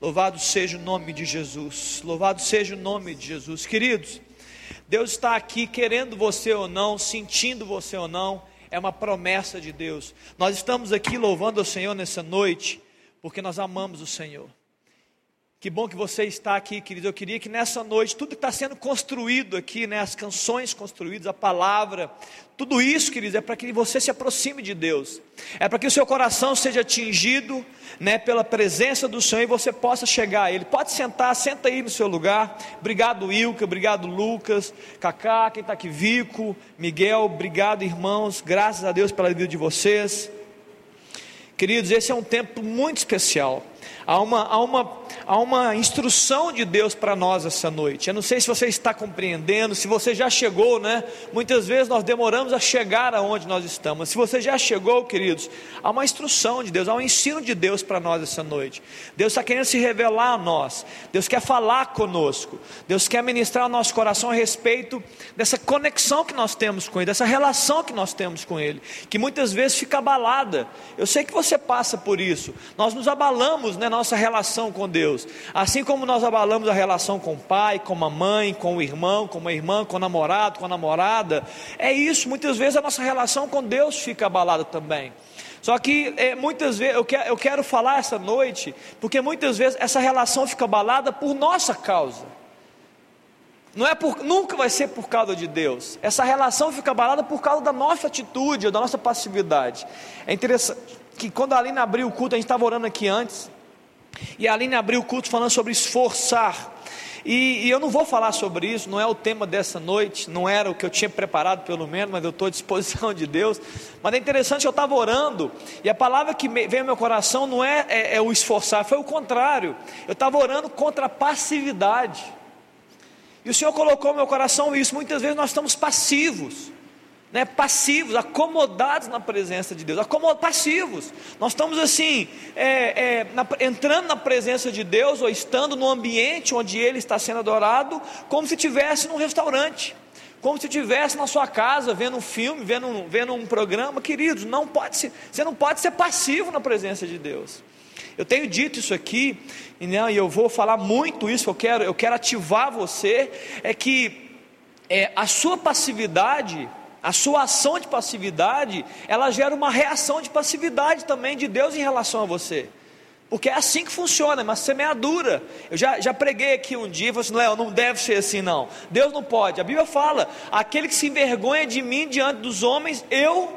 Louvado seja o nome de Jesus. Louvado seja o nome de Jesus. Queridos, Deus está aqui querendo você ou não, sentindo você ou não, é uma promessa de Deus. Nós estamos aqui louvando o Senhor nessa noite, porque nós amamos o Senhor. Que bom que você está aqui, querido. Eu queria que nessa noite, tudo que está sendo construído aqui, né, as canções construídas, a palavra, tudo isso, querido, é para que você se aproxime de Deus. É para que o seu coração seja atingido né, pela presença do Senhor e você possa chegar a Ele. Pode sentar, senta aí no seu lugar. Obrigado, Ilka, obrigado, Lucas, Cacá, quem está aqui, Vico, Miguel, obrigado, irmãos. Graças a Deus pela vida de vocês. Queridos, esse é um tempo muito especial. Há uma, há uma, há uma instrução de Deus para nós essa noite. Eu não sei se você está compreendendo, se você já chegou, né? Muitas vezes nós demoramos a chegar aonde nós estamos. Se você já chegou, queridos, há uma instrução de Deus, há um ensino de Deus para nós essa noite. Deus está querendo se revelar a nós. Deus quer falar conosco. Deus quer ministrar ao nosso coração a respeito dessa conexão que nós temos com Ele, dessa relação que nós temos com Ele, que muitas vezes fica abalada. Eu sei que você passa por isso. Nós nos abalamos, né? nossa relação com Deus. Assim como nós abalamos a relação com o pai, com a mãe, com o irmão, com a irmã, com o namorado, com a namorada, é isso. Muitas vezes a nossa relação com Deus fica abalada também. Só que é, muitas vezes eu quero, eu quero falar essa noite, porque muitas vezes essa relação fica abalada por nossa causa. Não é por, nunca vai ser por causa de Deus. Essa relação fica abalada por causa da nossa atitude, da nossa passividade. É interessante que quando a Aline abriu o culto, a gente estava orando aqui antes. E a Aline abriu o culto falando sobre esforçar. E, e, eu não vou falar sobre isso, não é o tema dessa noite, não era o que eu tinha preparado pelo menos, mas eu estou à disposição de Deus. Mas é interessante, eu estava orando, e a palavra que veio ao meu coração não é, é, é o esforçar, foi o contrário. Eu estava orando contra a passividade. E o Senhor colocou no meu coração isso. Muitas vezes nós estamos passivos né, passivos, acomodados na presença de Deus, acomodados, passivos. Nós estamos assim, é, é, na, entrando na presença de Deus ou estando no ambiente onde Ele está sendo adorado, como se estivesse num restaurante, como se estivesse na sua casa vendo um filme, vendo um, vendo um programa. Queridos, não pode ser, você não pode ser passivo na presença de Deus. Eu tenho dito isso aqui, e, né, e eu vou falar muito isso, eu quero, eu quero ativar você, é que é, a sua passividade a sua ação de passividade, ela gera uma reação de passividade também de Deus em relação a você. Porque é assim que funciona, é uma semeadura. Eu já, já preguei aqui um dia e falei assim: não, não deve ser assim, não. Deus não pode. A Bíblia fala: aquele que se envergonha de mim diante dos homens, eu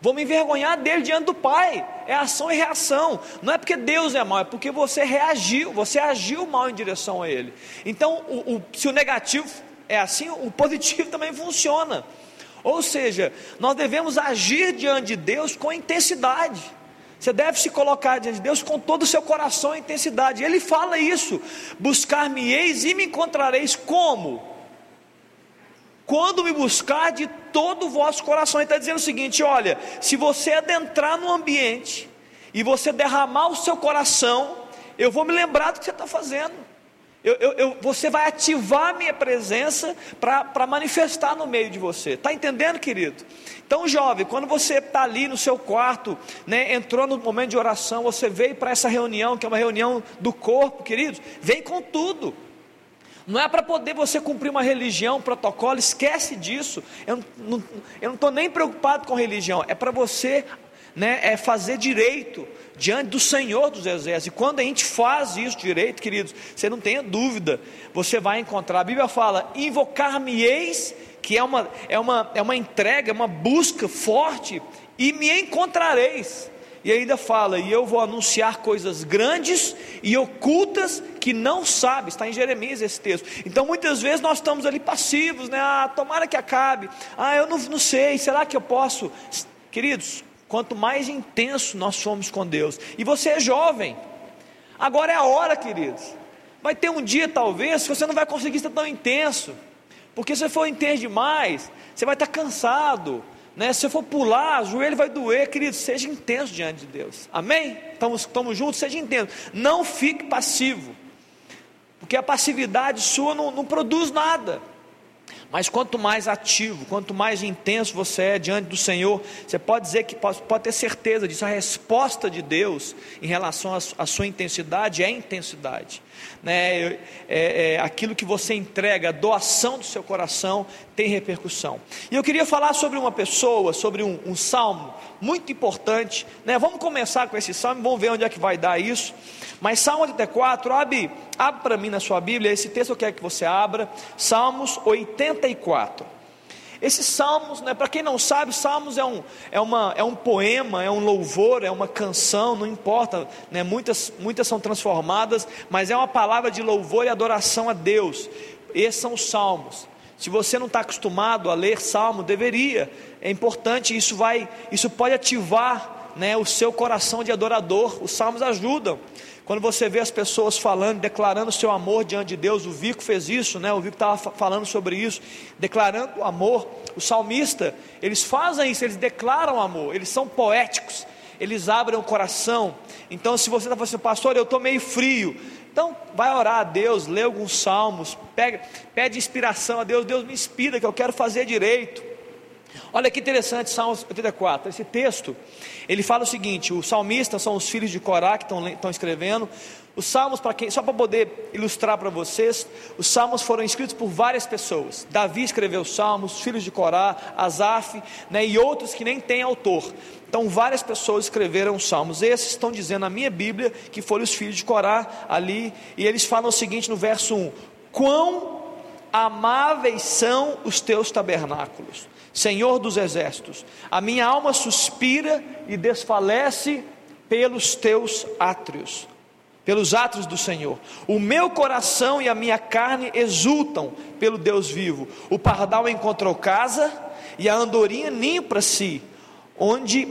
vou me envergonhar dele diante do Pai. É ação e reação. Não é porque Deus é mau, é porque você reagiu, você agiu mal em direção a Ele. Então, o, o, se o negativo é assim, o positivo também funciona. Ou seja, nós devemos agir diante de Deus com intensidade. Você deve se colocar diante de Deus com todo o seu coração e intensidade. Ele fala isso: buscar-me-eis e me encontrareis como? Quando me buscar de todo o vosso coração. Ele está dizendo o seguinte: olha, se você adentrar no ambiente e você derramar o seu coração, eu vou me lembrar do que você está fazendo. Eu, eu, eu, você vai ativar a minha presença para manifestar no meio de você. Está entendendo, querido? Então, jovem, quando você está ali no seu quarto, né, entrou no momento de oração, você veio para essa reunião, que é uma reunião do corpo, queridos, vem com tudo. Não é para poder você cumprir uma religião, um protocolo, esquece disso. Eu não estou nem preocupado com religião, é para você né, é fazer direito diante do Senhor dos Exércitos. E quando a gente faz isso direito, queridos, você não tenha dúvida, você vai encontrar. A Bíblia fala: invocar-me-eis, que é uma, é, uma, é uma entrega, é uma busca forte, e me encontrareis. E ainda fala, e eu vou anunciar coisas grandes e ocultas que não sabe, está em Jeremias esse texto. Então muitas vezes nós estamos ali passivos, né? Ah, tomara que acabe. Ah, eu não, não sei, será que eu posso? Queridos, quanto mais intenso nós somos com Deus. E você é jovem, agora é a hora, queridos. Vai ter um dia, talvez, que você não vai conseguir ser tão intenso, porque se você for intenso demais, você vai estar cansado. Né? Se você for pular, o joelho vai doer, querido. Seja intenso diante de Deus, amém? Estamos, estamos juntos, seja intenso. Não fique passivo, porque a passividade sua não, não produz nada. Mas quanto mais ativo, quanto mais intenso você é diante do Senhor, você pode dizer que pode, pode ter certeza disso. A resposta de Deus em relação à sua intensidade é intensidade. Né? É, é, aquilo que você entrega, a doação do seu coração tem repercussão. E eu queria falar sobre uma pessoa, sobre um, um salmo muito importante. Né? Vamos começar com esse salmo, vamos ver onde é que vai dar isso. Mas Salmo 84, abre, abre para mim na sua Bíblia, esse texto eu quero que você abra, Salmos 84. Esses salmos, né, para quem não sabe, salmos é um, é, uma, é um poema, é um louvor, é uma canção, não importa, né, muitas, muitas são transformadas, mas é uma palavra de louvor e adoração a Deus. Esses são os salmos. Se você não está acostumado a ler salmo, deveria. É importante, isso vai, isso pode ativar né, o seu coração de adorador. Os salmos ajudam. Quando você vê as pessoas falando, declarando seu amor diante de Deus, o Vico fez isso, né? O Vico estava falando sobre isso, declarando o amor. O salmista, eles fazem isso, eles declaram amor, eles são poéticos, eles abrem o coração. Então, se você está falando assim, pastor, eu estou meio frio, então vai orar a Deus, lê alguns salmos, pega, pede inspiração a Deus, Deus me inspira que eu quero fazer direito. Olha que interessante, Salmos 84. Esse texto, ele fala o seguinte: os salmistas são os filhos de Corá que estão, estão escrevendo. Os salmos, para quem, só para poder ilustrar para vocês, os salmos foram escritos por várias pessoas. Davi escreveu os salmos, os filhos de Corá, Asaf, né, e outros que nem têm autor. Então, várias pessoas escreveram os salmos. Esses estão dizendo na minha Bíblia que foram os filhos de Corá ali, e eles falam o seguinte no verso 1: Quão amáveis são os teus tabernáculos Senhor dos exércitos, a minha alma suspira e desfalece pelos teus átrios, pelos átrios do Senhor. O meu coração e a minha carne exultam pelo Deus vivo. O pardal encontrou casa e a andorinha ninho para si, onde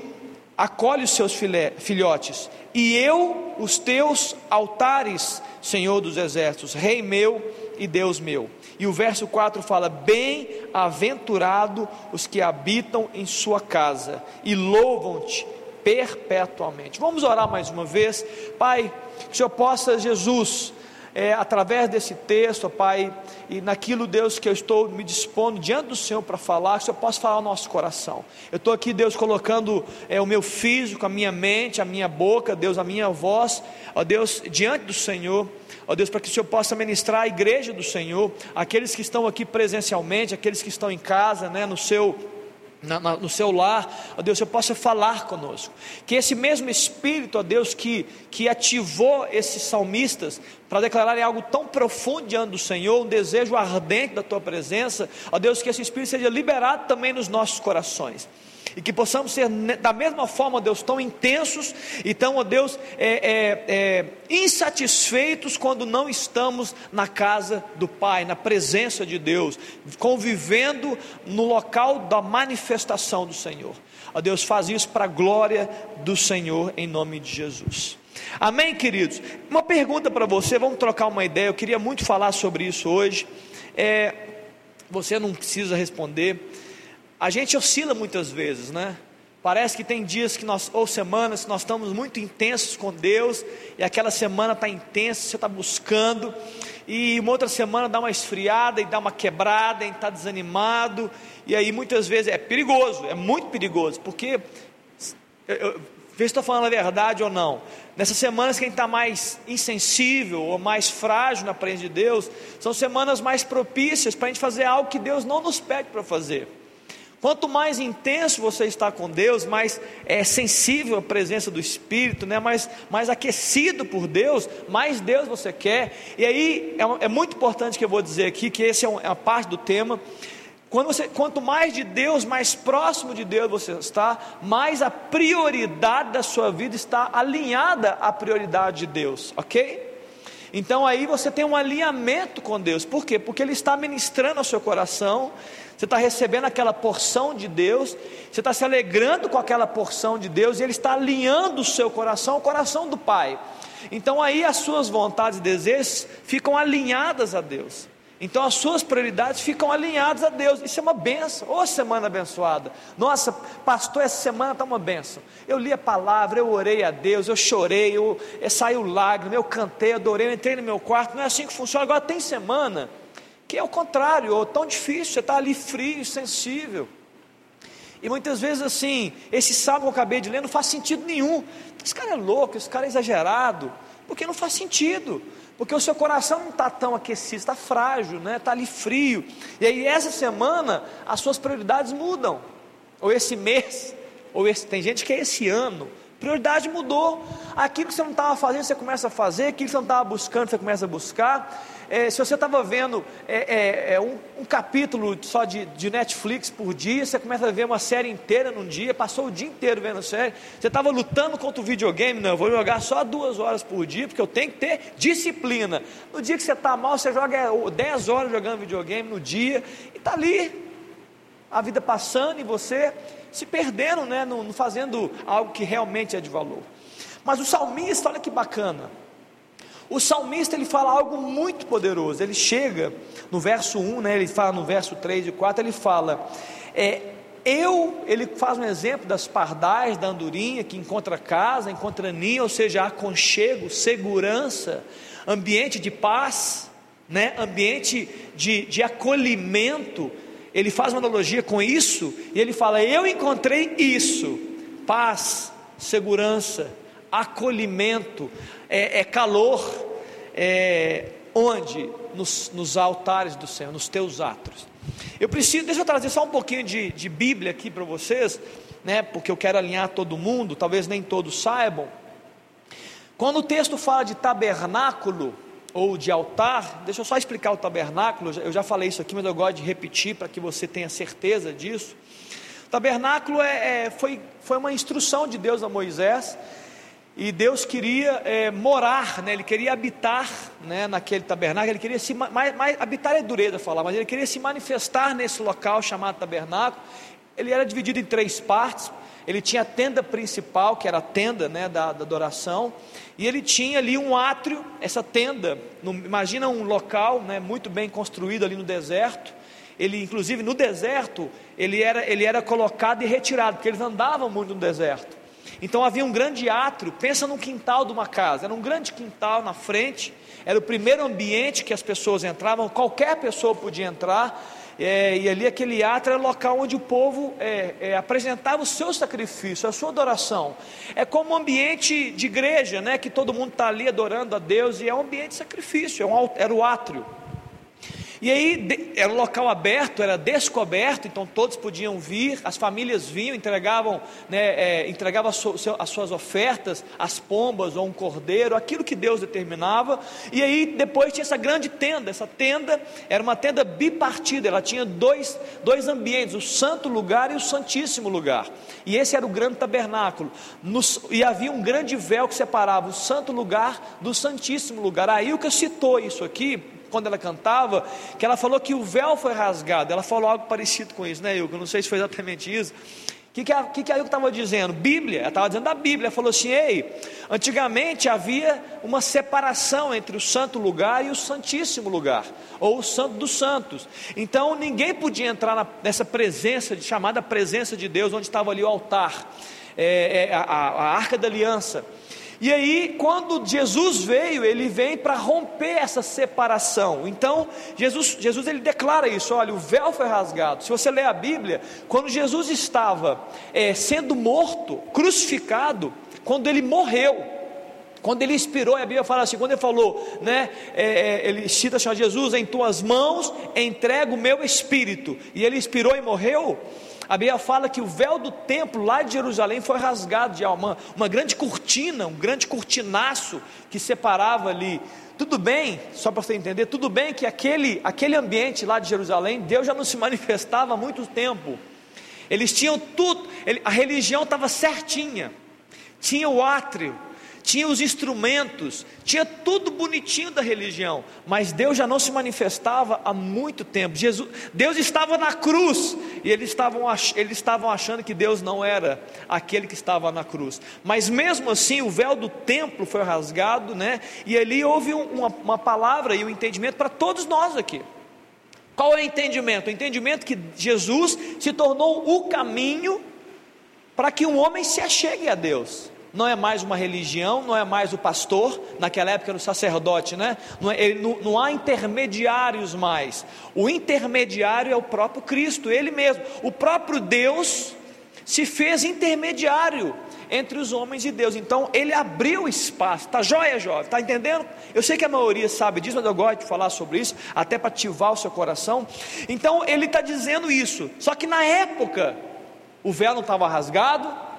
acolhe os seus filhotes. E eu, os teus altares, Senhor dos exércitos, Rei meu e Deus meu. E o verso 4 fala: Bem-aventurado os que habitam em sua casa e louvam-te perpetuamente. Vamos orar mais uma vez, Pai, que o Senhor possa, Jesus, é, através desse texto, Pai, e naquilo, Deus, que eu estou me dispondo diante do Senhor para falar, que o Senhor possa falar ao nosso coração. Eu estou aqui, Deus, colocando é, o meu físico, a minha mente, a minha boca, Deus, a minha voz, ó Deus, diante do Senhor ó Deus, para que o Senhor possa ministrar a igreja do Senhor, aqueles que estão aqui presencialmente, aqueles que estão em casa, né, no seu na, na, no seu lar, ó Deus, eu possa falar conosco. Que esse mesmo Espírito, ó Deus, que, que ativou esses salmistas para declararem algo tão profundo diante do Senhor, um desejo ardente da tua presença, ó Deus, que esse Espírito seja liberado também nos nossos corações e que possamos ser da mesma forma, Deus, tão intensos e tão, ó Deus, é, é, é, insatisfeitos quando não estamos na casa do Pai, na presença de Deus, convivendo no local da manifestação do Senhor. Ó Deus, faz isso para a glória do Senhor, em nome de Jesus. Amém, queridos? Uma pergunta para você, vamos trocar uma ideia. Eu queria muito falar sobre isso hoje. É, você não precisa responder. A gente oscila muitas vezes, né? Parece que tem dias que nós, ou semanas, que nós estamos muito intensos com Deus, e aquela semana está intensa, você está buscando, e uma outra semana dá uma esfriada e dá uma quebrada, e está desanimado, e aí muitas vezes é perigoso, é muito perigoso, porque, eu, eu, se estou falando a verdade ou não, nessas semanas quem está mais insensível ou mais frágil na presença de Deus, são semanas mais propícias para a gente fazer algo que Deus não nos pede para fazer. Quanto mais intenso você está com Deus, mais é, sensível à presença do Espírito, né? mais, mais aquecido por Deus, mais Deus você quer. E aí é, é muito importante que eu vou dizer aqui, que essa é, um, é a parte do tema. Quando você, quanto mais de Deus, mais próximo de Deus você está, mais a prioridade da sua vida está alinhada à prioridade de Deus, ok? Então aí você tem um alinhamento com Deus, por quê? Porque Ele está ministrando ao seu coração, você está recebendo aquela porção de Deus, você está se alegrando com aquela porção de Deus, e Ele está alinhando o seu coração ao coração do Pai. Então aí as suas vontades e desejos ficam alinhadas a Deus. Então as suas prioridades ficam alinhadas a Deus. Isso é uma benção. Ô semana abençoada. Nossa, pastor, essa semana está uma benção. Eu li a palavra, eu orei a Deus, eu chorei, eu, eu saiu lágrima, eu cantei, adorei, eu entrei no meu quarto. Não é assim que funciona. Agora tem semana que é o contrário, ou tão difícil, você está ali frio, sensível. E muitas vezes assim, esse salmo que eu acabei de ler não faz sentido nenhum. Esse cara é louco, esse cara é exagerado, porque não faz sentido. Porque o seu coração não está tão aquecido, está frágil, né? está ali frio. E aí essa semana as suas prioridades mudam. Ou esse mês, ou esse, tem gente que é esse ano. Prioridade mudou. Aquilo que você não estava fazendo, você começa a fazer, aquilo que você não estava buscando, você começa a buscar. É, se você estava vendo é, é, é, um, um, capítulo só de, de, Netflix por dia, você começa a ver uma série inteira num dia, passou o dia inteiro vendo série. Você estava lutando contra o videogame, não, eu vou jogar só duas horas por dia, porque eu tenho que ter disciplina. No dia que você está mal, você joga 10 horas jogando videogame no dia, e está ali, a vida passando e você se perdendo, né, no fazendo algo que realmente é de valor. Mas o salmista, olha que bacana. O salmista ele fala algo muito poderoso. Ele chega no verso 1, né, ele fala no verso 3 e 4, ele fala: é, Eu, ele faz um exemplo das pardais, da andorinha, que encontra casa, encontra ninho, ou seja, aconchego, segurança, ambiente de paz, né, ambiente de, de acolhimento. Ele faz uma analogia com isso e ele fala: Eu encontrei isso, paz, segurança, acolhimento, é, é calor, é, onde? Nos, nos, altares do Senhor, nos teus atos. Eu preciso, deixa eu trazer só um pouquinho de, de Bíblia aqui para vocês, né, porque eu quero alinhar todo mundo, talvez nem todos saibam. Quando o texto fala de tabernáculo ou de altar, deixa eu só explicar o tabernáculo, eu já falei isso aqui, mas eu gosto de repetir para que você tenha certeza disso. Tabernáculo é, é, foi, foi uma instrução de Deus a Moisés, e Deus queria é, morar, né? Ele queria habitar, né? Naquele tabernáculo. Ele queria se mais, mais, habitar é dureza falar, mas ele queria se manifestar nesse local chamado tabernáculo. Ele era dividido em três partes. Ele tinha a tenda principal, que era a tenda, né? Da, da adoração. E ele tinha ali um átrio. Essa tenda, no, imagina um local, né? Muito bem construído ali no deserto. Ele, inclusive, no deserto, ele era, ele era colocado e retirado, porque eles andavam muito no deserto. Então havia um grande átrio, pensa num quintal de uma casa, era um grande quintal na frente, era o primeiro ambiente que as pessoas entravam, qualquer pessoa podia entrar, é, e ali aquele átrio era o local onde o povo é, é, apresentava o seu sacrifício, a sua adoração. É como um ambiente de igreja, né, que todo mundo está ali adorando a Deus, e é um ambiente de sacrifício, é um, era o átrio. E aí era um local aberto, era descoberto, então todos podiam vir, as famílias vinham, entregavam, né, é, entregavam as suas ofertas, as pombas ou um cordeiro, aquilo que Deus determinava. E aí depois tinha essa grande tenda. Essa tenda era uma tenda bipartida, ela tinha dois, dois ambientes, o santo lugar e o santíssimo lugar. E esse era o grande tabernáculo. Nos, e havia um grande véu que separava o santo lugar do santíssimo lugar. Aí o que citou isso aqui quando ela cantava, que ela falou que o véu foi rasgado. Ela falou algo parecido com isso, né, Ilka? Não sei se foi exatamente isso. O que, que, a, que, que a Ilka estava dizendo? Bíblia, ela estava dizendo da Bíblia. Ela falou assim: ei, antigamente havia uma separação entre o santo lugar e o santíssimo lugar, ou o santo dos santos. Então ninguém podia entrar na, nessa presença, chamada presença de Deus, onde estava ali o altar, é, é, a, a arca da aliança. E aí, quando Jesus veio, ele vem para romper essa separação. Então, Jesus, Jesus ele declara isso: olha, o véu foi rasgado. Se você ler a Bíblia, quando Jesus estava é, sendo morto, crucificado, quando ele morreu, quando ele expirou, a Bíblia fala assim, quando ele falou, né, é, ele cita assim, Jesus, em tuas mãos entrego o meu espírito, e ele expirou e morreu, a Bíblia fala que o véu do templo lá de Jerusalém foi rasgado de uma, uma grande cortina, um grande cortinaço que separava ali. Tudo bem, só para você entender, tudo bem que aquele, aquele ambiente lá de Jerusalém, Deus já não se manifestava há muito tempo. Eles tinham tudo, a religião estava certinha, tinha o átrio, tinha os instrumentos, tinha tudo bonitinho da religião, mas Deus já não se manifestava há muito tempo. Jesus, Deus estava na cruz e eles estavam, eles estavam achando que Deus não era aquele que estava na cruz. Mas mesmo assim, o véu do templo foi rasgado, né? E ali houve uma, uma palavra e um entendimento para todos nós aqui. Qual é o entendimento? O entendimento que Jesus se tornou o caminho para que um homem se achegue a Deus. Não é mais uma religião, não é mais o pastor, naquela época era o sacerdote, né? Não, é, ele, não, não, há intermediários mais. O intermediário é o próprio Cristo, Ele mesmo. O próprio Deus se fez intermediário entre os homens e Deus. Então Ele abriu espaço. Tá joia, jovem? Tá entendendo? Eu sei que a maioria sabe disso, mas eu gosto de falar sobre isso, até para ativar o seu coração. Então Ele está dizendo isso. Só que na época o véu não estava rasgado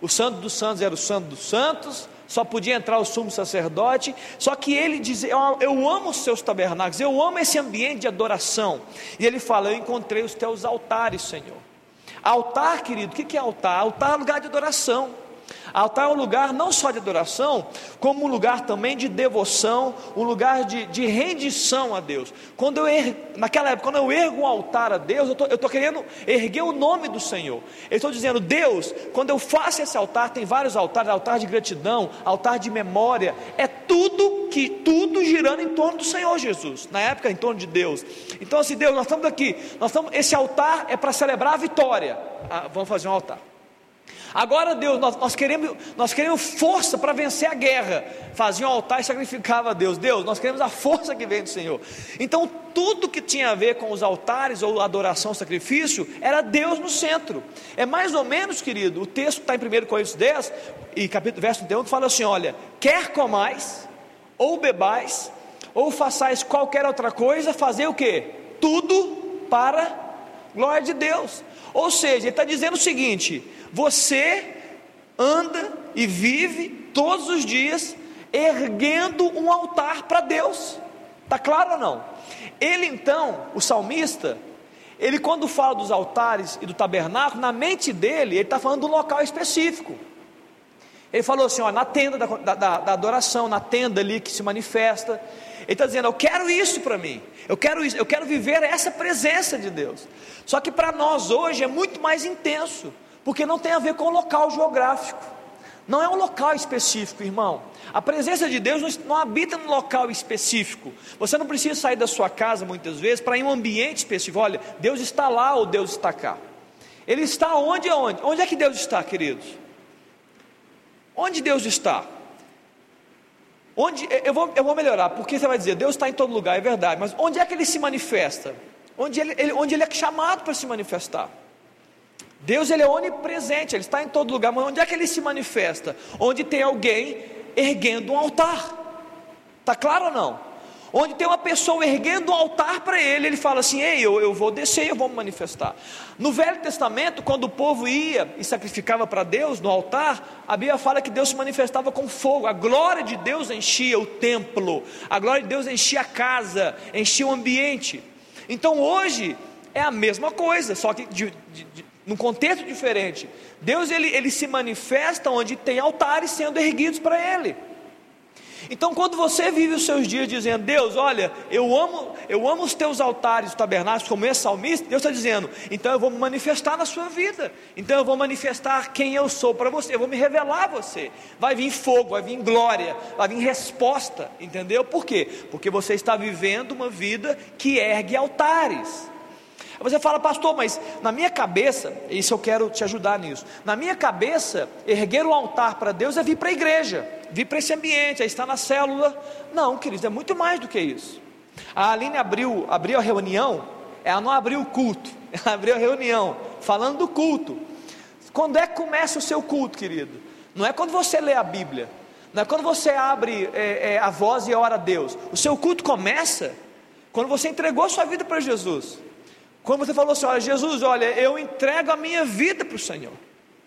o santo dos santos era o santo dos santos, só podia entrar o sumo sacerdote. Só que ele diz: eu, eu amo os seus tabernáculos, eu amo esse ambiente de adoração. E ele fala: Eu encontrei os teus altares, Senhor. Altar, querido, o que é altar? Altar é lugar de adoração. Altar é um lugar não só de adoração, como um lugar também de devoção, um lugar de, de rendição a Deus. Quando eu er, naquela época, quando eu ergo um altar a Deus, eu estou querendo erguer o nome do Senhor. Eu estou dizendo, Deus, quando eu faço esse altar, tem vários altares, altar de gratidão, altar de memória, é tudo que tudo girando em torno do Senhor Jesus. Na época, em torno de Deus. Então, assim, Deus, nós estamos aqui. Nós estamos, esse altar é para celebrar a vitória. Ah, vamos fazer um altar. Agora, Deus, nós, nós, queremos, nós queremos força para vencer a guerra. Fazia um altar e sacrificava a Deus. Deus, nós queremos a força que vem do Senhor. Então, tudo que tinha a ver com os altares ou adoração, sacrifício, era Deus no centro. É mais ou menos, querido, o texto está em 1 Coríntios 10, e capítulo, verso 31, que fala assim: olha, quer comais, ou bebais, ou façais qualquer outra coisa, fazer o que? Tudo para glória de Deus. Ou seja, ele está dizendo o seguinte: você anda e vive todos os dias erguendo um altar para Deus. Está claro ou não? Ele então, o salmista, ele quando fala dos altares e do tabernáculo, na mente dele, ele está falando de um local específico. Ele falou assim: ó, na tenda da, da, da adoração, na tenda ali que se manifesta. Ele está dizendo: Eu quero isso para mim, eu quero isso, eu quero viver essa presença de Deus. Só que para nós hoje é muito mais intenso porque não tem a ver com o local geográfico. Não é um local específico, irmão. A presença de Deus não habita num local específico. Você não precisa sair da sua casa muitas vezes para ir em um ambiente específico. Olha, Deus está lá ou Deus está cá. Ele está onde e onde? Onde é que Deus está, queridos? Onde Deus está? Onde eu vou, eu vou melhorar, porque você vai dizer, Deus está em todo lugar, é verdade, mas onde é que ele se manifesta? Onde ele, ele onde ele é chamado para se manifestar? Deus ele é onipresente, ele está em todo lugar, mas onde é que ele se manifesta? Onde tem alguém erguendo um altar. Está claro ou não? Onde tem uma pessoa erguendo um altar para ele, ele fala assim: Ei, eu, eu vou descer, eu vou me manifestar. No Velho Testamento, quando o povo ia e sacrificava para Deus no altar, a Bíblia fala que Deus se manifestava com fogo, a glória de Deus enchia o templo, a glória de Deus enchia a casa, enchia o ambiente. Então hoje é a mesma coisa, só que de, de, de num contexto diferente. Deus ele, ele se manifesta onde tem altares sendo erguidos para Ele. Então, quando você vive os seus dias dizendo, Deus, olha, eu amo, eu amo os teus altares, os tabernáculos, como esse salmista, Deus está dizendo, então eu vou me manifestar na sua vida, então eu vou manifestar quem eu sou para você, eu vou me revelar a você. Vai vir fogo, vai vir glória, vai vir resposta, entendeu? Por quê? Porque você está vivendo uma vida que ergue altares. Você fala, pastor, mas na minha cabeça, isso eu quero te ajudar nisso. Na minha cabeça, erguer um altar para Deus é vir para a igreja, vir para esse ambiente, é estar na célula. Não, queridos, é muito mais do que isso. A Aline abriu, abriu a reunião, ela não abriu o culto, ela abriu a reunião, falando do culto. Quando é que começa o seu culto, querido? Não é quando você lê a Bíblia, não é quando você abre é, é, a voz e ora a Deus. O seu culto começa quando você entregou a sua vida para Jesus. Quando você falou assim: Olha, Jesus, olha, eu entrego a minha vida para o Senhor.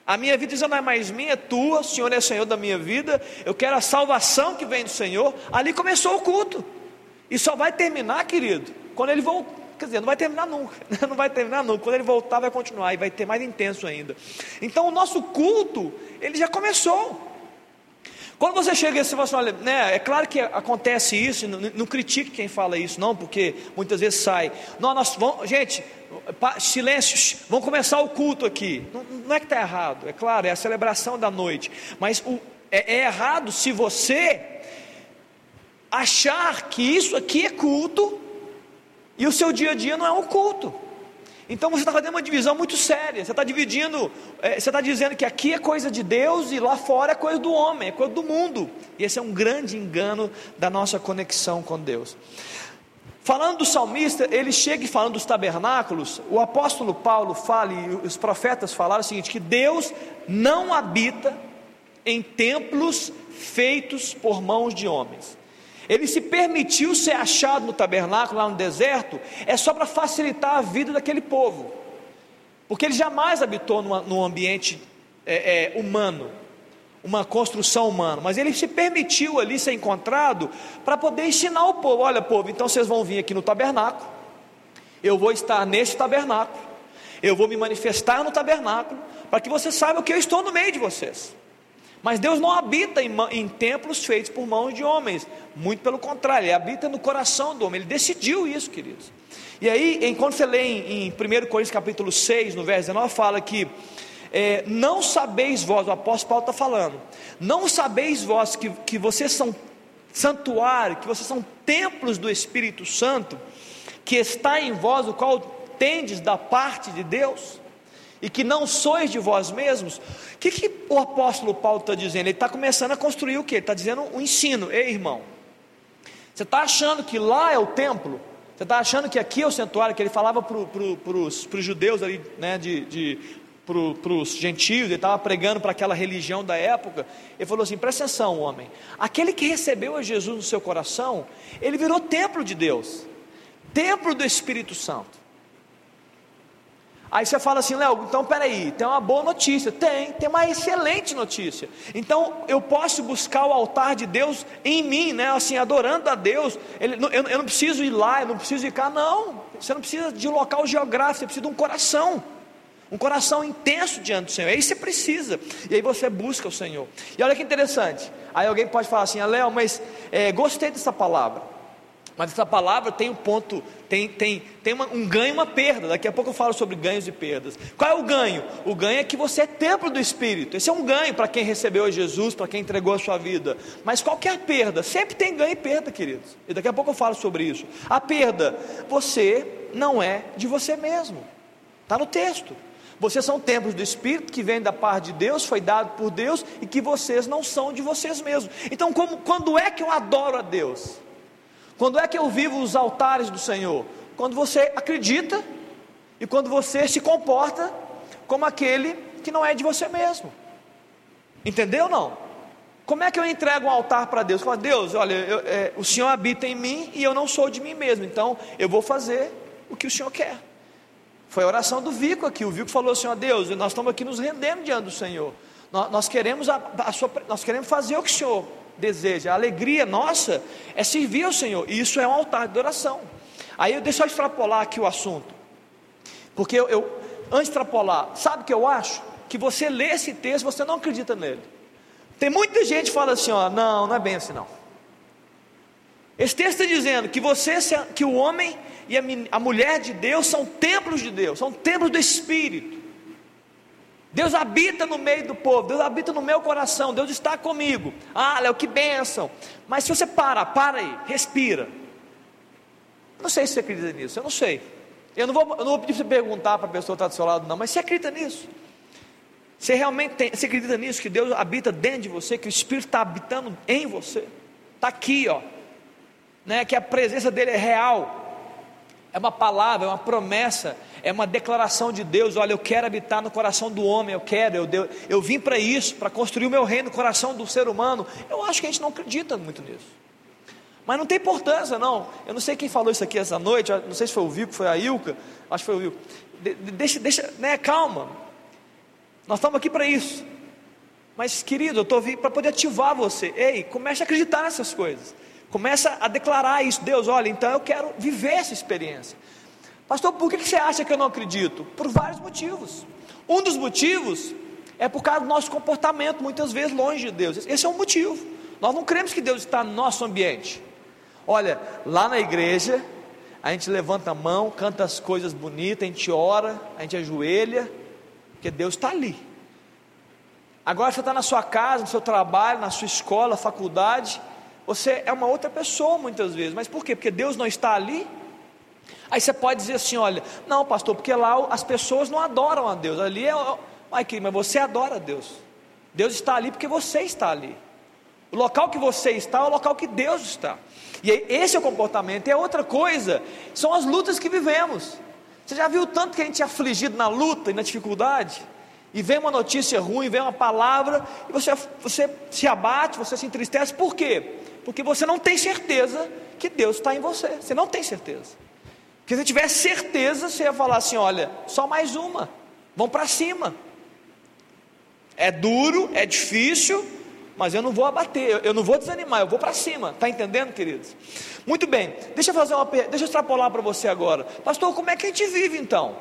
A minha vida já não é mais minha, é tua, o Senhor é Senhor da minha vida, eu quero a salvação que vem do Senhor. Ali começou o culto. E só vai terminar, querido, quando ele voltar. Quer dizer, não vai terminar nunca, não vai terminar nunca. Quando ele voltar, vai continuar e vai ter mais intenso ainda. Então, o nosso culto, ele já começou. Quando você chega assim, você olha, né, é claro que acontece isso, não, não, critique quem fala isso, não, porque muitas vezes sai. Não, nós vamos, gente, silêncio, vamos começar o culto aqui. Não, não é que está errado, é claro, é a celebração da noite, mas o, é, é errado se você achar que isso aqui é culto e o seu dia a dia não é um culto. Então você está fazendo uma divisão muito séria. Você está dividindo, é, você está dizendo que aqui é coisa de Deus e lá fora é coisa do homem, é coisa do mundo. E esse é um grande engano da nossa conexão com Deus. Falando do salmista, ele chega falando dos tabernáculos, o apóstolo Paulo fala e os profetas falaram o seguinte: que Deus não habita em templos feitos por mãos de homens. Ele se permitiu ser achado no tabernáculo, lá no deserto, é só para facilitar a vida daquele povo, porque ele jamais habitou numa, num ambiente é, é, humano, uma construção humana, mas ele se permitiu ali ser encontrado para poder ensinar o povo: olha, povo, então vocês vão vir aqui no tabernáculo, eu vou estar nesse tabernáculo, eu vou me manifestar no tabernáculo, para que vocês saibam que eu estou no meio de vocês. Mas Deus não habita em, em, templos feitos por mãos de homens, muito pelo contrário, Ele habita no coração do homem, Ele decidiu isso, queridos. E aí, enquanto você lê em, em 1 Coríntios capítulo 6, no verso 19, fala que é, não sabeis vós, o apóstolo Paulo está falando, não sabeis vós que, que vocês são santuário, que vocês são templos do Espírito Santo, que está em vós, o qual tendes da parte de Deus? E que não sois de vós mesmos, o que, que o apóstolo Paulo está dizendo? Ele está começando a construir o que? Ele está dizendo um ensino, ei irmão, você está achando que lá é o templo? Você está achando que aqui é o santuário que ele falava para os judeus ali, né, de, de para os gentios, ele estava pregando para aquela religião da época. Ele falou assim: presta atenção, homem. Aquele que recebeu a Jesus no seu coração, ele virou templo de Deus, templo do Espírito Santo. Aí você fala assim, Léo, então peraí, tem uma boa notícia. Tem, tem uma excelente notícia. Então eu posso buscar o altar de Deus em mim, né? Assim, adorando a Deus. Ele, eu, eu não preciso ir lá, eu não preciso ir cá, não. Você não precisa de um local geográfico, você precisa de um coração. Um coração intenso diante do Senhor. Aí você precisa. E aí você busca o Senhor. E olha que interessante. Aí alguém pode falar assim, ah, Léo, mas é, gostei dessa palavra. Mas essa palavra tem um ponto, tem, tem, tem uma, um ganho e uma perda. Daqui a pouco eu falo sobre ganhos e perdas. Qual é o ganho? O ganho é que você é templo do Espírito. Esse é um ganho para quem recebeu a Jesus, para quem entregou a sua vida. Mas qualquer perda, sempre tem ganho e perda, queridos. E daqui a pouco eu falo sobre isso. A perda, você não é de você mesmo. Está no texto. Vocês são templos do Espírito que vem da parte de Deus, foi dado por Deus e que vocês não são de vocês mesmos. Então, como, quando é que eu adoro a Deus? Quando é que eu vivo os altares do Senhor? Quando você acredita e quando você se comporta como aquele que não é de você mesmo. Entendeu ou não? Como é que eu entrego um altar para Deus? Fala, Deus, olha, eu, é, o Senhor habita em mim e eu não sou de mim mesmo, então eu vou fazer o que o Senhor quer. Foi a oração do Vico aqui. O Vico falou assim: ó Deus, nós estamos aqui nos rendendo diante do Senhor. Nós, nós queremos a, a sua, nós queremos fazer o que o Senhor deseja. A alegria nossa é servir ao Senhor. E isso é um altar de adoração. Aí eu deixo eu extrapolar aqui o assunto. Porque eu, eu antes de extrapolar, sabe o que eu acho? Que você lê esse texto, você não acredita nele. Tem muita gente que fala assim, ó, não, não é bem assim não. Esse texto está dizendo que você, que o homem e a, a mulher de Deus são templos de Deus, são templos do Espírito. Deus habita no meio do povo, Deus habita no meu coração, Deus está comigo. Ah, Léo, que bênção. Mas se você para, para aí, respira. Não sei se você acredita nisso, eu não sei. Eu não vou, eu não vou pedir para você perguntar para a pessoa que está do seu lado, não, mas você acredita nisso? Você realmente tem, você acredita nisso? Que Deus habita dentro de você, que o Espírito está habitando em você? Está aqui, ó. Né, que a presença dele é real. É uma palavra, é uma promessa, é uma declaração de Deus: olha, eu quero habitar no coração do homem, eu quero, eu, eu, vim para isso, para construir o meu reino no coração do ser humano. Eu acho que a gente não acredita muito nisso. Mas não tem importância, não. Eu não sei quem falou isso aqui essa noite, não sei se foi o Vico, foi a Ilka, acho que foi o Vico. De, deixa, deixa, né, calma. Nós estamos aqui para isso. Mas, querido, eu estou vindo para poder ativar você. Ei, comece a acreditar nessas coisas. Começa a declarar isso. Deus, olha, então eu quero viver essa experiência. Pastor, por que você acha que eu não acredito? Por vários motivos. Um dos motivos é por causa do nosso comportamento, muitas vezes longe de Deus. Esse é um motivo. Nós não cremos que Deus está no nosso ambiente. Olha, lá na igreja, a gente levanta a mão, canta as coisas bonitas, a gente ora, a gente ajoelha, porque Deus está ali. Agora você está na sua casa, no seu trabalho, na sua escola, faculdade, você é uma outra pessoa muitas vezes. Mas por quê? Porque Deus não está ali? Aí você pode dizer assim: olha, não, pastor, porque lá as pessoas não adoram a Deus, ali é. Ai, mas você adora a Deus. Deus está ali porque você está ali. O local que você está é o local que Deus está. E esse é o comportamento. E a outra coisa são as lutas que vivemos. Você já viu tanto que a gente é afligido na luta e na dificuldade? E vem uma notícia ruim, vem uma palavra, e você, você se abate, você se entristece, por quê? Porque você não tem certeza que Deus está em você, você não tem certeza. Porque se tiver certeza, você ia falar assim: olha, só mais uma, vão para cima. É duro, é difícil, mas eu não vou abater, eu não vou desanimar, eu vou para cima, está entendendo, queridos? Muito bem, deixa eu fazer uma deixa eu extrapolar para você agora, pastor, como é que a gente vive então?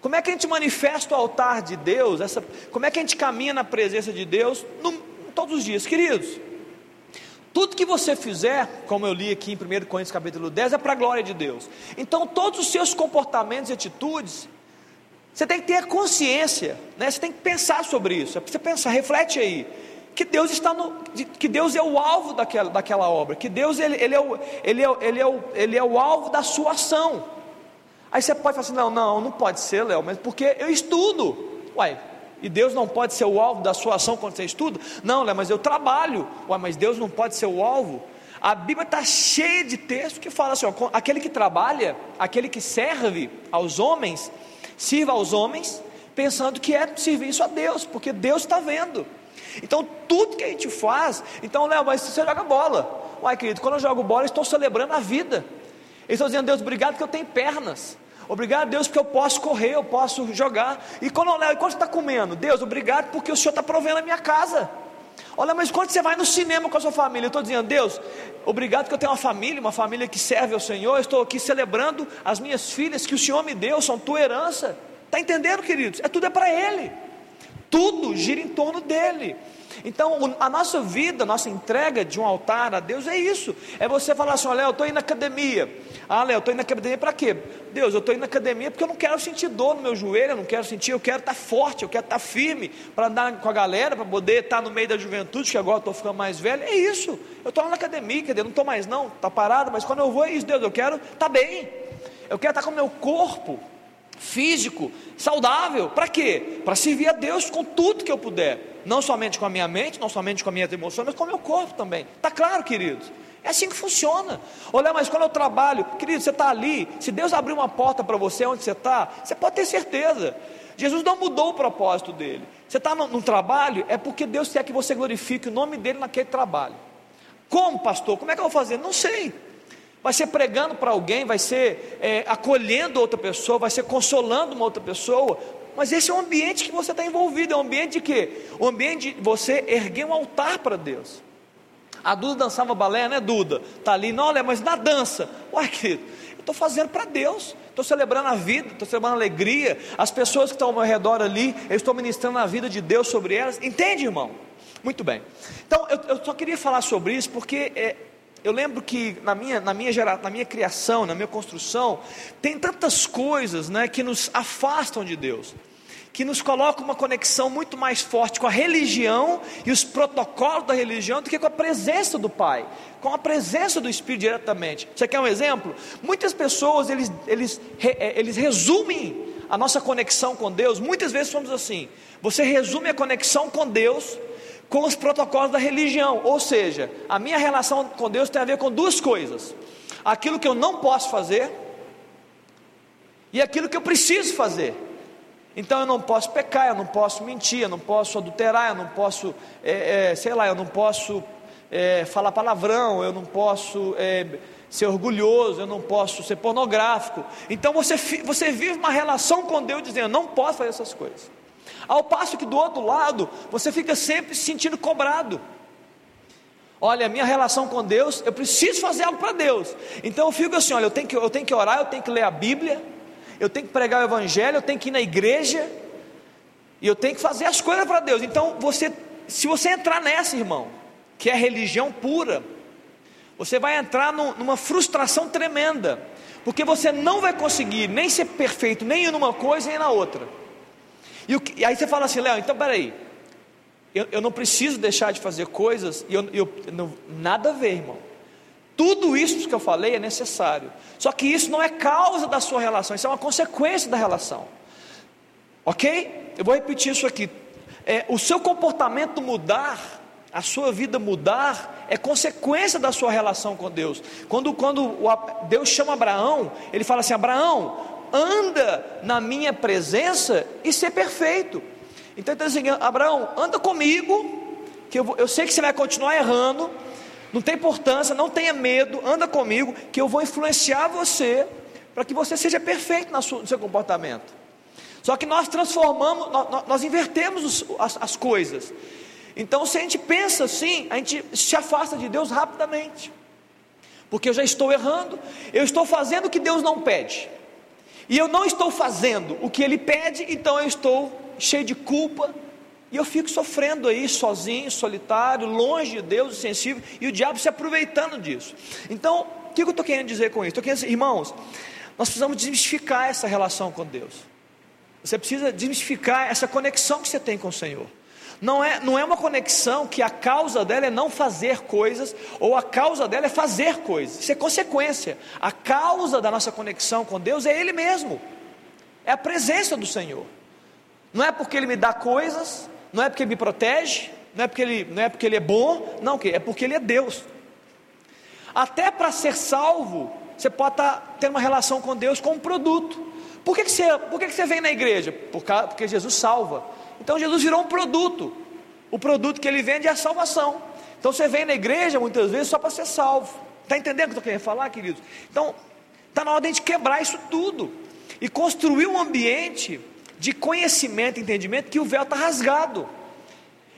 Como é que a gente manifesta o altar de Deus? Essa, como é que a gente caminha na presença de Deus no, todos os dias, queridos? Tudo que você fizer, como eu li aqui em 1 Coríntios capítulo 10, é para a glória de Deus. Então, todos os seus comportamentos e atitudes, você tem que ter consciência, né? você tem que pensar sobre isso. É você pensar, reflete aí. Que Deus está no, que Deus é o alvo daquela, daquela obra, que Deus ele, ele, é o, ele, é, ele, é o, ele é o alvo da sua ação. Aí você pode falar assim: não, não, não pode ser, Léo, mas porque eu estudo. Uai, e Deus não pode ser o alvo da sua ação quando você estuda? Não, Léo, mas eu trabalho. Uai, mas Deus não pode ser o alvo? A Bíblia está cheia de textos que fala assim: ó, aquele que trabalha, aquele que serve aos homens, sirva aos homens, pensando que é serviço a Deus, porque Deus está vendo. Então, tudo que a gente faz, então, Léo, mas você joga bola. Uai, querido, quando eu jogo bola, eu estou celebrando a vida. Eles estão dizendo, Deus, obrigado que eu tenho pernas. Obrigado, Deus, porque eu posso correr, eu posso jogar. E quando, olha, quando você está comendo, Deus, obrigado porque o Senhor está provendo a minha casa. Olha, mas quando você vai no cinema com a sua família, eu estou dizendo, Deus, obrigado que eu tenho uma família, uma família que serve ao Senhor. Eu estou aqui celebrando as minhas filhas que o Senhor me deu, são tua herança. Está entendendo, queridos? É tudo é para Ele. Tudo gira em torno dele. Então, a nossa vida, a nossa entrega de um altar a Deus é isso. É você falar assim: olha, eu estou indo na academia. Ah, Léo, eu estou indo na academia para quê? Deus, eu estou indo na academia porque eu não quero sentir dor no meu joelho, eu não quero sentir, eu quero estar tá forte, eu quero estar tá firme para andar com a galera, para poder estar tá no meio da juventude, que agora estou ficando mais velho. É isso. Eu estou na academia, quer dizer, não estou mais não, está parado, mas quando eu vou é isso, Deus, eu quero estar tá bem. Eu quero estar com o meu corpo físico, saudável. Para quê? Para servir a Deus com tudo que eu puder. Não somente com a minha mente, não somente com as minhas emoções, mas com o meu corpo também. Está claro, queridos? É assim que funciona. Olha, mas quando eu trabalho, querido, você está ali. Se Deus abrir uma porta para você onde você está, você pode ter certeza. Jesus não mudou o propósito dele. Você está no, trabalho, é porque Deus quer que você glorifique o nome dele naquele trabalho. Como, pastor? Como é que eu vou fazer? Não sei vai ser pregando para alguém, vai ser é, acolhendo outra pessoa, vai ser consolando uma outra pessoa. Mas esse é o ambiente que você está envolvido, é um ambiente de quê? O ambiente de você erguer um altar para Deus. A Duda dançava balé, né, Duda? Está ali, não, olha, mas na dança. Uai, querido, eu estou fazendo para Deus, estou celebrando a vida, estou celebrando a alegria. As pessoas que estão ao meu redor ali, eu estou ministrando a vida de Deus sobre elas. Entende, irmão? Muito bem. Então, eu, eu só queria falar sobre isso porque é, eu lembro que na minha, na, minha gera, na minha criação, na minha construção, tem tantas coisas né, que nos afastam de Deus, que nos colocam uma conexão muito mais forte com a religião e os protocolos da religião do que com a presença do Pai, com a presença do Espírito diretamente. Você quer um exemplo? Muitas pessoas eles, eles, é, eles resumem a nossa conexão com Deus, muitas vezes somos assim. Você resume a conexão com Deus com os protocolos da religião. Ou seja, a minha relação com Deus tem a ver com duas coisas: aquilo que eu não posso fazer e aquilo que eu preciso fazer. Então eu não posso pecar, eu não posso mentir, eu não posso adulterar, eu não posso, é, é, sei lá, eu não posso é, falar palavrão, eu não posso é, ser orgulhoso, eu não posso ser pornográfico. Então você, você vive uma relação com Deus dizendo: eu não posso fazer essas coisas. Ao passo que do outro lado, você fica sempre se sentindo cobrado. Olha, a minha relação com Deus, eu preciso fazer algo para Deus. Então eu fico assim: olha, eu tenho, que, eu tenho que orar, eu tenho que ler a Bíblia, eu tenho que pregar o Evangelho, eu tenho que ir na igreja, e eu tenho que fazer as coisas para Deus. Então, você, se você entrar nessa, irmão, que é religião pura, você vai entrar numa frustração tremenda, porque você não vai conseguir nem ser perfeito, nem em uma coisa nem na outra. E, o, e aí você fala assim, Léo, então peraí, eu, eu não preciso deixar de fazer coisas, e eu, eu não, nada a ver, irmão. Tudo isso que eu falei é necessário. Só que isso não é causa da sua relação, isso é uma consequência da relação. Ok? Eu vou repetir isso aqui. É, o seu comportamento mudar, a sua vida mudar, é consequência da sua relação com Deus. Quando, quando Deus chama Abraão, ele fala assim: Abraão, anda na minha presença e ser perfeito. Então ele está dizendo: Abraão, anda comigo, que eu, eu sei que você vai continuar errando, não tem importância, não tenha medo, anda comigo, que eu vou influenciar você para que você seja perfeito no seu comportamento. Só que nós transformamos, nós, nós invertemos os, as, as coisas. Então, se a gente pensa assim, a gente se afasta de Deus rapidamente, porque eu já estou errando, eu estou fazendo o que Deus não pede, e eu não estou fazendo o que Ele pede, então eu estou cheio de culpa, e eu fico sofrendo aí, sozinho, solitário, longe de Deus, insensível, e o diabo se aproveitando disso. Então, o que eu estou querendo dizer com isso? Estou querendo dizer, irmãos, nós precisamos desmistificar essa relação com Deus. Você precisa desmistificar essa conexão que você tem com o Senhor. Não é, não é uma conexão que a causa dela é não fazer coisas, ou a causa dela é fazer coisas. Isso é consequência. A causa da nossa conexão com Deus é Ele mesmo, é a presença do Senhor. Não é porque Ele me dá coisas, não é porque Ele me protege, não é porque Ele, não é, porque ele é bom, não, é porque Ele é Deus. Até para ser salvo, você pode estar tá tendo uma relação com Deus com um produto. Por que, que, você, por que, que você vem na igreja? Porque Jesus salva. Então Jesus virou um produto. O produto que ele vende é a salvação. Então você vem na igreja muitas vezes só para ser salvo. Está entendendo o que eu querendo falar, queridos? Então, está na hora de a gente quebrar isso tudo e construir um ambiente de conhecimento e entendimento que o véu está rasgado.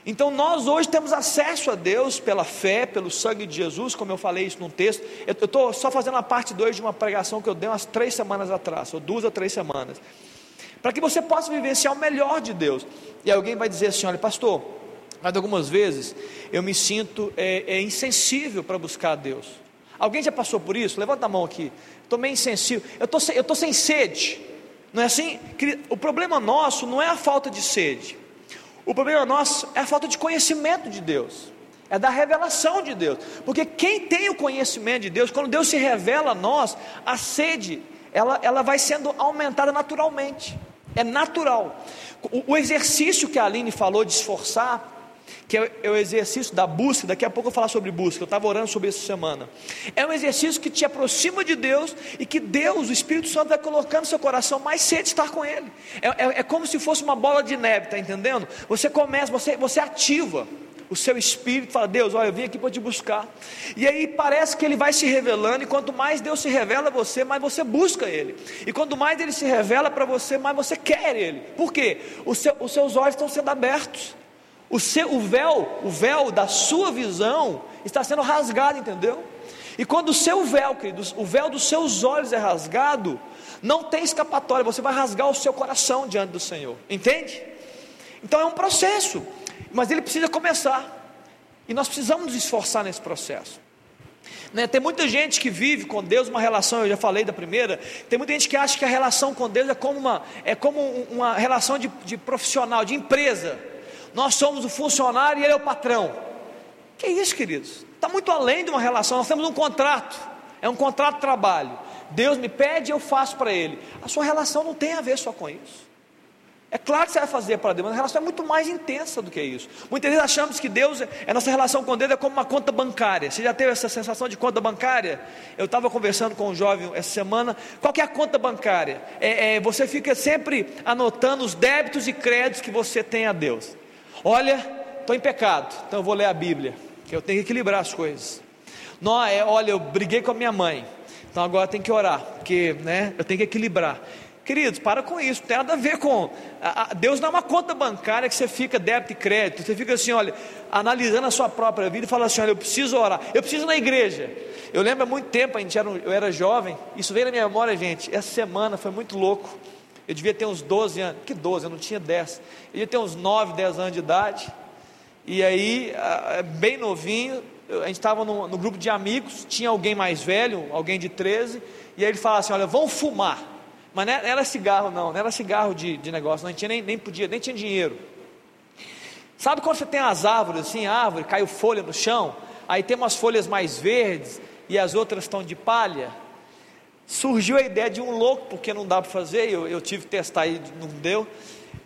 Então nós hoje temos acesso a Deus pela fé, pelo sangue de Jesus, como eu falei isso num texto. Eu estou só fazendo a parte 2 de uma pregação que eu dei umas três semanas atrás, ou duas ou três semanas. Para que você possa vivenciar o melhor de Deus. E alguém vai dizer assim: olha, pastor, mas algumas vezes eu me sinto é, é insensível para buscar a Deus. Alguém já passou por isso? Levanta a mão aqui. Estou meio insensível. Eu estou sem, eu sem sede. Não é assim? O problema nosso não é a falta de sede. O problema nosso é a falta de conhecimento de Deus. É da revelação de Deus. Porque quem tem o conhecimento de Deus, quando Deus se revela a nós, a sede, ela, ela vai sendo aumentada naturalmente. É natural. O, o exercício que a Aline falou de esforçar, que é, é o exercício da busca, daqui a pouco eu vou falar sobre busca, eu estava orando sobre isso semana. É um exercício que te aproxima de Deus e que Deus, o Espírito Santo, vai colocando no seu coração mais cedo estar com Ele. É, é, é como se fosse uma bola de neve, está entendendo? Você começa, você, você ativa o seu espírito fala: Deus, olha, eu vim aqui para te buscar. E aí parece que ele vai se revelando, e quanto mais Deus se revela a você, mais você busca ele. E quanto mais ele se revela para você, mais você quer ele. Por quê? Seu, os seus olhos estão sendo abertos. O, seu, o véu, o véu da sua visão está sendo rasgado, entendeu? E quando o seu véu, queridos, o véu dos seus olhos é rasgado, não tem escapatória, você vai rasgar o seu coração diante do Senhor, entende? Então é um processo mas ele precisa começar. E nós precisamos nos esforçar nesse processo. Né? Tem muita gente que vive com Deus uma relação, eu já falei da primeira, tem muita gente que acha que a relação com Deus é como uma, é como uma relação de, de profissional, de empresa. Nós somos o funcionário e ele é o patrão. Que isso, queridos? Está muito além de uma relação, nós temos um contrato, é um contrato de trabalho. Deus me pede eu faço para Ele. A sua relação não tem a ver só com isso. É claro que você vai fazer para Deus, mas a relação é muito mais intensa do que isso. Muitas vezes achamos que Deus, a nossa relação com Deus é como uma conta bancária. Você já teve essa sensação de conta bancária? Eu estava conversando com um jovem essa semana. Qual é a conta bancária? É, é, você fica sempre anotando os débitos e créditos que você tem a Deus. Olha, estou em pecado, então eu vou ler a Bíblia, que eu tenho que equilibrar as coisas. Não, é, olha, eu briguei com a minha mãe, então agora tem que orar, porque né, eu tenho que equilibrar. Queridos, para com isso, não tem nada a ver com. A, a, Deus não é uma conta bancária que você fica débito e crédito, você fica assim, olha, analisando a sua própria vida e fala assim: olha, eu preciso orar, eu preciso ir na igreja. Eu lembro há muito tempo, a gente era, eu era jovem, isso veio na minha memória, gente. Essa semana foi muito louco. Eu devia ter uns 12 anos, que 12, eu não tinha 10. Eu devia ter uns 9, 10 anos de idade. E aí, bem novinho, a gente estava no, no grupo de amigos, tinha alguém mais velho, alguém de 13, e aí ele fala assim: olha, vamos fumar. Mas não era cigarro, não, não era cigarro de, de negócio, não tinha nem, nem podia, nem tinha dinheiro. Sabe quando você tem as árvores assim, árvore, caiu folha no chão, aí tem umas folhas mais verdes, e as outras estão de palha. Surgiu a ideia de um louco, porque não dá para fazer, eu, eu tive que testar e não deu.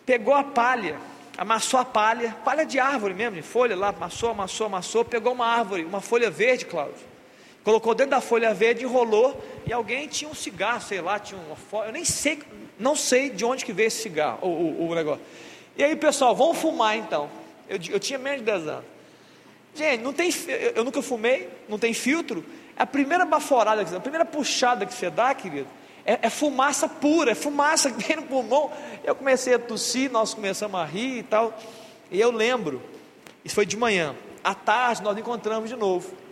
Pegou a palha, amassou a palha, palha de árvore mesmo, de folha lá, amassou, amassou, amassou, pegou uma árvore, uma folha verde, Cláudio, colocou dentro da folha verde, enrolou, e alguém tinha um cigarro, sei lá, tinha uma folha, eu nem sei, não sei de onde que veio esse cigarro, o, o, o negócio. E aí, pessoal, vamos fumar então. Eu, eu tinha menos de 10 anos. Gente, não tem, eu nunca fumei, não tem filtro. A primeira baforada, a primeira puxada que você dá, querido, é, é, fumaça pura, é fumaça que vem no pulmão. Eu comecei a tossir, nós começamos a rir e tal. E eu lembro, isso foi de manhã. À tarde nós encontramos de novo.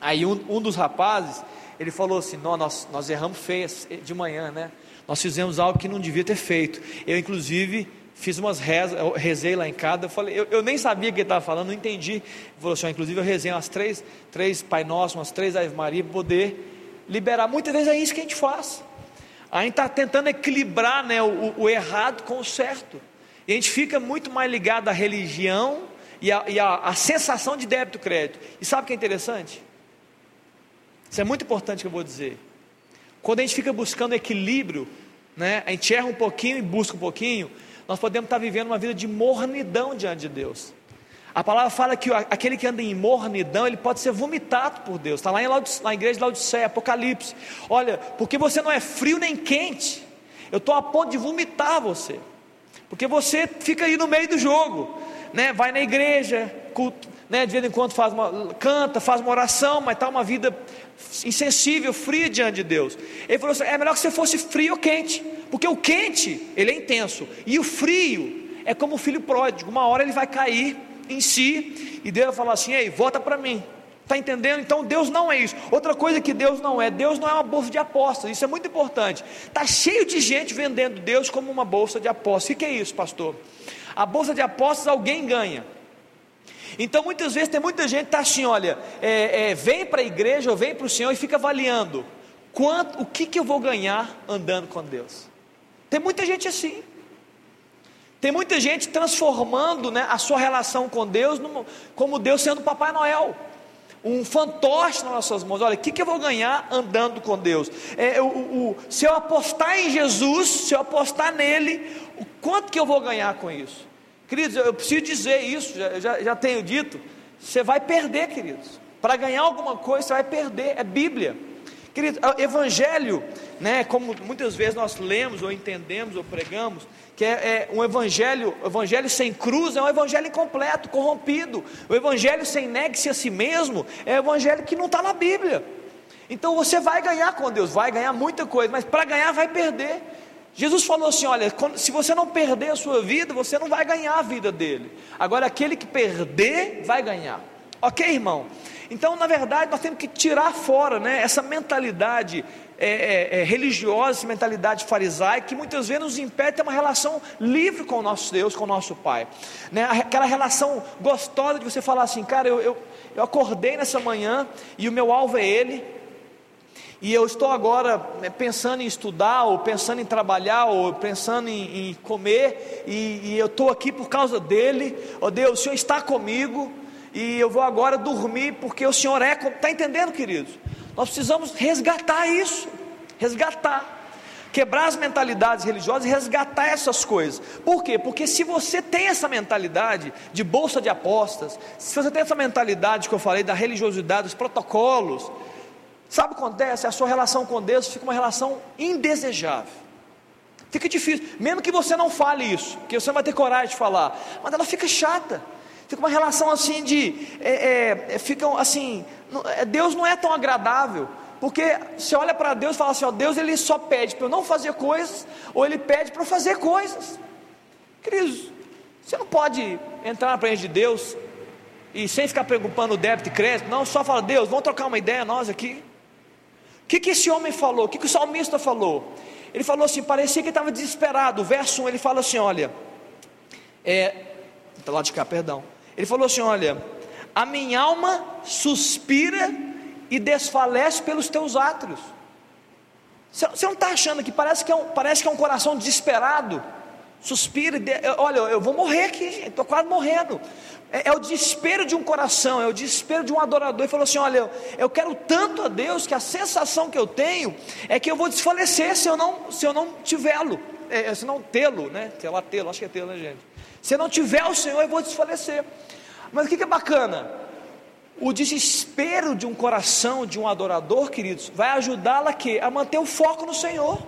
Aí um, um dos rapazes, ele falou assim: nós, nós erramos feio de manhã, né? Nós fizemos algo que não devia ter feito. Eu, inclusive, fiz umas rezas, eu rezei lá em casa. Eu, falei, eu, eu nem sabia o que ele estava falando, não entendi. Ele falou assim: inclusive, eu rezei umas três, três Pai Nosso, umas três Ave Maria, para poder liberar. Muitas vezes é isso que a gente faz. A gente está tentando equilibrar né, o, o, errado com o certo. E a gente fica muito mais ligado à religião e à, sensação de débito crédito. E sabe o que é interessante? Isso é muito importante que eu vou dizer. Quando a gente fica buscando equilíbrio, né, a gente erra um pouquinho e busca um pouquinho, nós podemos estar vivendo uma vida de mornidão diante de Deus. A palavra fala que aquele que anda em mornidão, ele pode ser vomitado por Deus. Está lá na igreja de Laodiceia, Apocalipse. Olha, porque você não é frio nem quente. Eu estou a ponto de vomitar você. Porque você fica aí no meio do jogo. Né? Vai na igreja, culto, né? de vez em quando faz uma, canta, faz uma oração, mas está uma vida insensível, fria diante de Deus. Ele falou assim: é melhor que você fosse frio ou quente, porque o quente ele é intenso, e o frio é como o filho pródigo, uma hora ele vai cair em si, e Deus vai falar assim: ei, volta para mim. Está entendendo? Então Deus não é isso. Outra coisa que Deus não é, Deus não é uma bolsa de apostas, isso é muito importante. Está cheio de gente vendendo Deus como uma bolsa de apostas. O que é isso, pastor? A bolsa de apostas alguém ganha. Então muitas vezes tem muita gente que está assim, olha, é, é, vem para a igreja ou vem para o Senhor e fica avaliando quanto, o que, que eu vou ganhar andando com Deus. Tem muita gente assim. Tem muita gente transformando né, a sua relação com Deus como Deus sendo Papai Noel. Um fantoche nas nossas mãos. Olha, o que, que eu vou ganhar andando com Deus? É, o, o, se eu apostar em Jesus, se eu apostar nele, o quanto que eu vou ganhar com isso? Queridos, eu preciso dizer isso, já, já, já tenho dito. Você vai perder, queridos. Para ganhar alguma coisa, você vai perder. É Bíblia. Querido, evangelho, né, como muitas vezes nós lemos ou entendemos ou pregamos, que é, é um evangelho, evangelho sem cruz é um evangelho incompleto, corrompido. O evangelho sem negue-se a si mesmo é um evangelho que não está na Bíblia. Então você vai ganhar com Deus, vai ganhar muita coisa, mas para ganhar vai perder. Jesus falou assim: olha, se você não perder a sua vida, você não vai ganhar a vida dele. Agora, aquele que perder, vai ganhar. Ok, irmão? Então, na verdade, nós temos que tirar fora né, essa mentalidade é, é, é, religiosa, essa mentalidade farisaica, que muitas vezes nos impede de ter uma relação livre com o nosso Deus, com o nosso Pai. Né? Aquela relação gostosa de você falar assim, cara, eu, eu, eu acordei nessa manhã e o meu alvo é Ele, e eu estou agora né, pensando em estudar, ou pensando em trabalhar, ou pensando em, em comer, e, e, eu estou aqui por causa dele. Oh Deus, o Senhor está comigo, e eu vou agora dormir porque o Senhor é. Está entendendo, queridos? Nós precisamos resgatar isso, resgatar. Quebrar as mentalidades religiosas e resgatar essas coisas. Por quê? Porque se você tem essa mentalidade de bolsa de apostas, se você tem essa mentalidade que eu falei da religiosidade, dos protocolos, sabe o que acontece? A sua relação com Deus fica uma relação indesejável. Fica difícil, mesmo que você não fale isso, que você não vai ter coragem de falar, mas ela fica chata. Fica uma relação assim de. É, é, é ficam assim. É, Deus não é tão agradável. Porque você olha para Deus e fala assim: ó, Deus ele só pede para eu não fazer coisas, ou ele pede para eu fazer coisas. Queridos, você não pode entrar na presença de Deus e sem ficar preocupando o débito e crédito, não, só fala, Deus, vamos trocar uma ideia nós aqui. O que, que esse homem falou? O que, que o salmista falou? Ele falou assim, parecia que estava desesperado. O verso 1 ele fala assim: olha, é, tá lá de cá, perdão. Ele falou assim: Olha, a minha alma suspira e desfalece pelos teus átrios. Você não está achando que parece que, é um, parece que é um coração desesperado? suspira, olha, eu vou morrer aqui, estou quase morrendo. É, é, o desespero de um coração, é o desespero de um adorador. Ele falou assim: Olha, eu quero tanto a Deus que a sensação que eu tenho é que eu vou desfalecer se eu não, se eu não tivê-lo, é, se não tê-lo, né? Sei lá, tê-lo, acho que é tê-lo, né, gente? Se eu não tiver o Senhor, eu vou desfalecer. Mas o que, que é bacana? O desespero de um coração, de um adorador, queridos, vai ajudá-la a, a manter o foco no Senhor.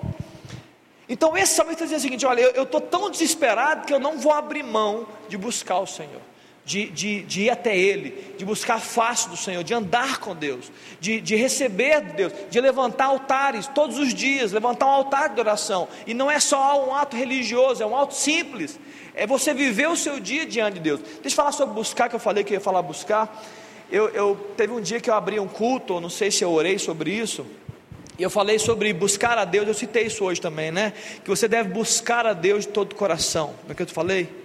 Então, esse salmista diz o seguinte: olha, eu estou tão desesperado que eu não vou abrir mão de buscar o Senhor de, de, de ir até Ele, de buscar a face do Senhor, de andar com Deus, de, de receber de Deus, de levantar altares todos os dias, levantar um altar de oração. E não é só um ato religioso, é um ato simples. É você viver o seu dia diante de Deus. Deixa eu falar sobre buscar, que eu falei que eu ia falar buscar. Eu, eu teve um dia que eu abri um culto, não sei se eu orei sobre isso. E eu falei sobre buscar a Deus, eu citei isso hoje também, né? Que você deve buscar a Deus de todo o coração. Não é que eu te falei?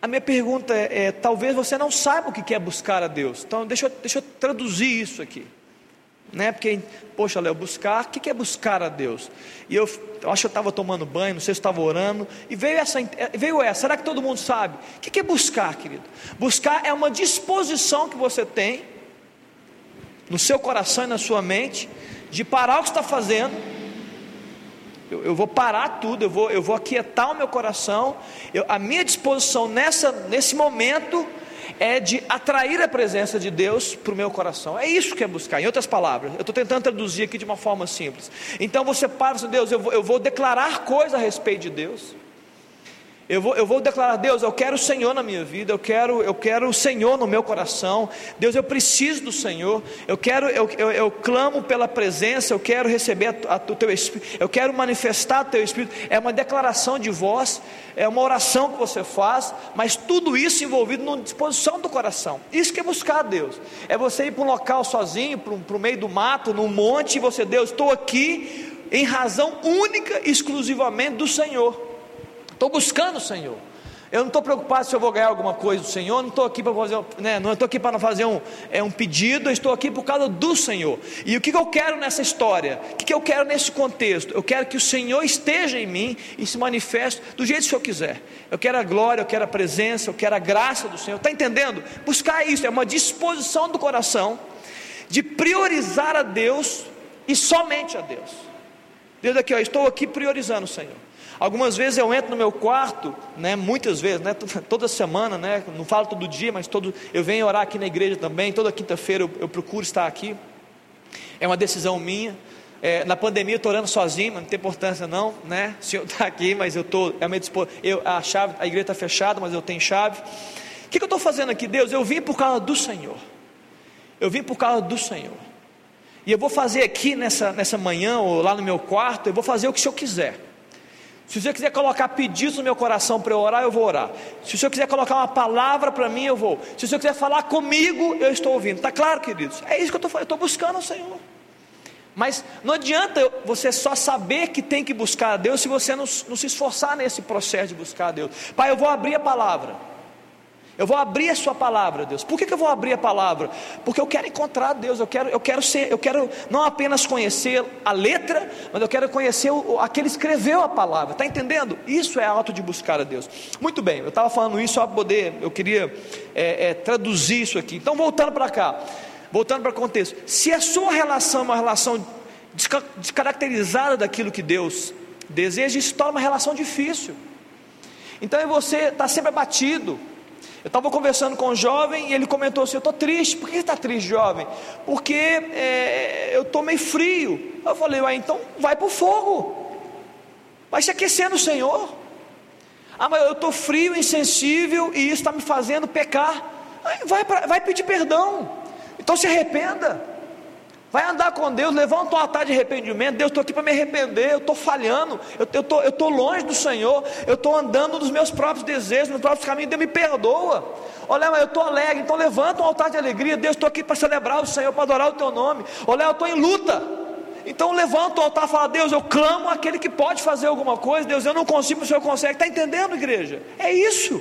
A minha pergunta é, é, talvez você não saiba o que é buscar a Deus. Então deixa eu, deixa eu traduzir isso aqui. Né? Porque, poxa, Léo, buscar, o que é buscar a Deus? E eu, eu acho que eu estava tomando banho, não sei se estava orando, e veio essa, veio essa, será que todo mundo sabe? O que é buscar, querido? Buscar é uma disposição que você tem no seu coração e na sua mente de parar o que está fazendo eu, eu, vou parar tudo, eu vou, eu vou aquietar o meu coração. Eu, a minha disposição nessa, nesse momento é de atrair a presença de Deus para o meu coração. É isso que é buscar. Em outras palavras, eu estou tentando traduzir aqui de uma forma simples. Então você para Deus, eu vou, eu vou declarar coisas a respeito de Deus. Eu vou, eu vou declarar, Deus, eu quero o Senhor na minha vida, eu quero, eu quero o Senhor no meu coração. Deus, eu preciso do Senhor. Eu quero, eu, eu, eu clamo pela presença, eu quero receber o teu Espírito, eu quero manifestar o teu Espírito. É uma declaração de voz, é uma oração que você faz, mas tudo isso envolvido na disposição do coração. Isso que é buscar Deus. É você ir para um local sozinho, para, o meio do mato, num monte, e você, Deus, estou aqui em razão única, exclusivamente do Senhor. Estou buscando o Senhor. Eu não estou preocupado se eu vou ganhar alguma coisa do Senhor, não estou aqui para fazer, né, não estou aqui para fazer um, é, um pedido, eu estou aqui por causa do Senhor. E o que, que eu quero nessa história? O que, que eu quero nesse contexto? Eu quero que o Senhor esteja em mim e se manifeste do jeito que eu quiser. Eu quero a glória, eu quero a presença, eu quero a graça do Senhor. Está entendendo? Buscar isso é uma disposição do coração de priorizar a Deus e somente a Deus. Deus aqui, ó, estou aqui priorizando o Senhor. Algumas vezes eu entro no meu quarto, né, muitas vezes, né, toda semana, né, não falo todo dia, mas todo, eu venho orar aqui na igreja também, toda quinta-feira eu, eu, procuro estar aqui. É uma decisão minha. É, na pandemia eu estou orando sozinho, mas não tem importância não, né? O senhor está aqui, mas eu estou, é a minha eu, a chave, a igreja está fechada, mas eu tenho chave. O que, que eu estou fazendo aqui, Deus? Eu vim por causa do Senhor. Eu vim por causa do Senhor. E eu vou fazer aqui nessa, nessa manhã, ou lá no meu quarto, eu vou fazer o que o Senhor quiser. Se você quiser colocar pedidos no meu coração para eu orar, eu vou orar. Se o senhor quiser colocar uma palavra para mim, eu vou. Se o senhor quiser falar comigo, eu estou ouvindo. Está claro, queridos? É isso que eu estou estou buscando o Senhor. Mas não adianta você só saber que tem que buscar a Deus se você não, não se esforçar nesse processo de buscar a Deus. Pai, eu vou abrir a palavra. Eu vou abrir a sua palavra, Deus. Por que, que eu vou abrir a palavra? Porque eu quero encontrar Deus, eu quero, eu quero ser, eu quero não apenas conhecer a letra, mas eu quero conhecer o, aquele que escreveu a palavra. Está entendendo? Isso é ato de buscar a Deus. Muito bem, eu estava falando isso só para poder, eu queria é, é, traduzir isso aqui. Então, voltando para cá, voltando para o contexto. Se a sua relação é uma relação descaracterizada daquilo que Deus deseja, isso torna uma relação difícil. Então, você está sempre abatido eu estava conversando com um jovem e ele comentou assim: Eu estou triste. Por que está triste, jovem? Porque é, eu estou meio frio. Eu falei: Ué, então vai para o fogo. Vai se aquecer no Senhor. Ah, mas eu estou frio, insensível e isso está me fazendo pecar. Vai, pra, vai pedir perdão. Então se arrependa. Vai andar com Deus, levanta um altar de arrependimento. Deus, estou aqui para me arrepender, eu estou falhando, eu estou eu tô longe do Senhor, eu estou andando nos meus próprios desejos, nos próprios caminhos, Deus me perdoa. Olha, eu estou alegre, então levanta um altar de alegria. Deus, estou aqui para celebrar o Senhor, para adorar o teu nome. Olha, eu estou em luta. Então levanta o altar e fala: Deus, eu clamo aquele que pode fazer alguma coisa. Deus, eu não consigo, o Senhor consegue. Está entendendo, igreja? É isso.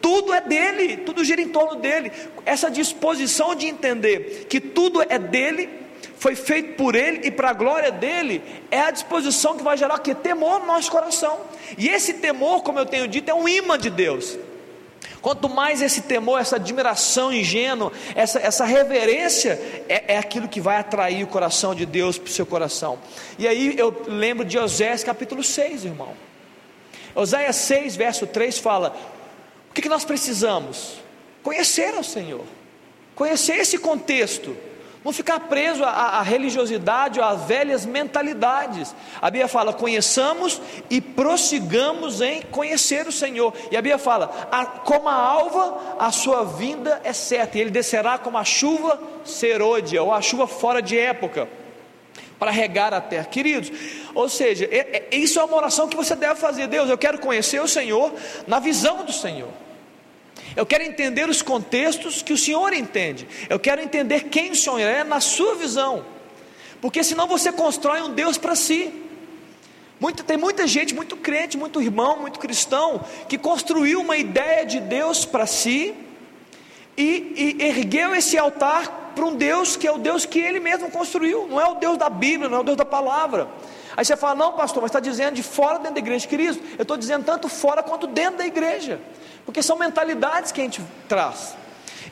Tudo é dele, tudo gira em torno dele. Essa disposição de entender que tudo é dele foi feito por Ele e para a glória dele, é a disposição que vai gerar que temor no nosso coração. E esse temor, como eu tenho dito, é um imã de Deus. Quanto mais esse temor, essa admiração ingênua, essa, essa reverência, é, é aquilo que vai atrair o coração de Deus para o seu coração. E aí eu lembro de Oséias capítulo 6, irmão. Oséias 6, verso 3 fala: O que, que nós precisamos? Conhecer ao Senhor, conhecer esse contexto não ficar preso à, à religiosidade ou às velhas mentalidades. A Bíblia fala: conheçamos e prossigamos em conhecer o Senhor. E a Bíblia fala: a, como a alva, a sua vinda é certa, e ele descerá como a chuva serôdia, ou a chuva fora de época para regar a terra, queridos. Ou seja, é, é, isso é uma oração que você deve fazer. Deus, eu quero conhecer o Senhor na visão do Senhor. Eu quero entender os contextos que o Senhor entende. Eu quero entender quem o Senhor é na sua visão. Porque senão você constrói um Deus para si. Muito, tem muita gente, muito crente, muito irmão, muito cristão, que construiu uma ideia de Deus para si e, e ergueu esse altar para um Deus que é o Deus que ele mesmo construiu, não é o Deus da Bíblia, não é o Deus da palavra. Aí você fala, não, pastor, mas está dizendo de fora dentro da igreja, querido, eu estou dizendo tanto fora quanto dentro da igreja porque são mentalidades que a gente traz.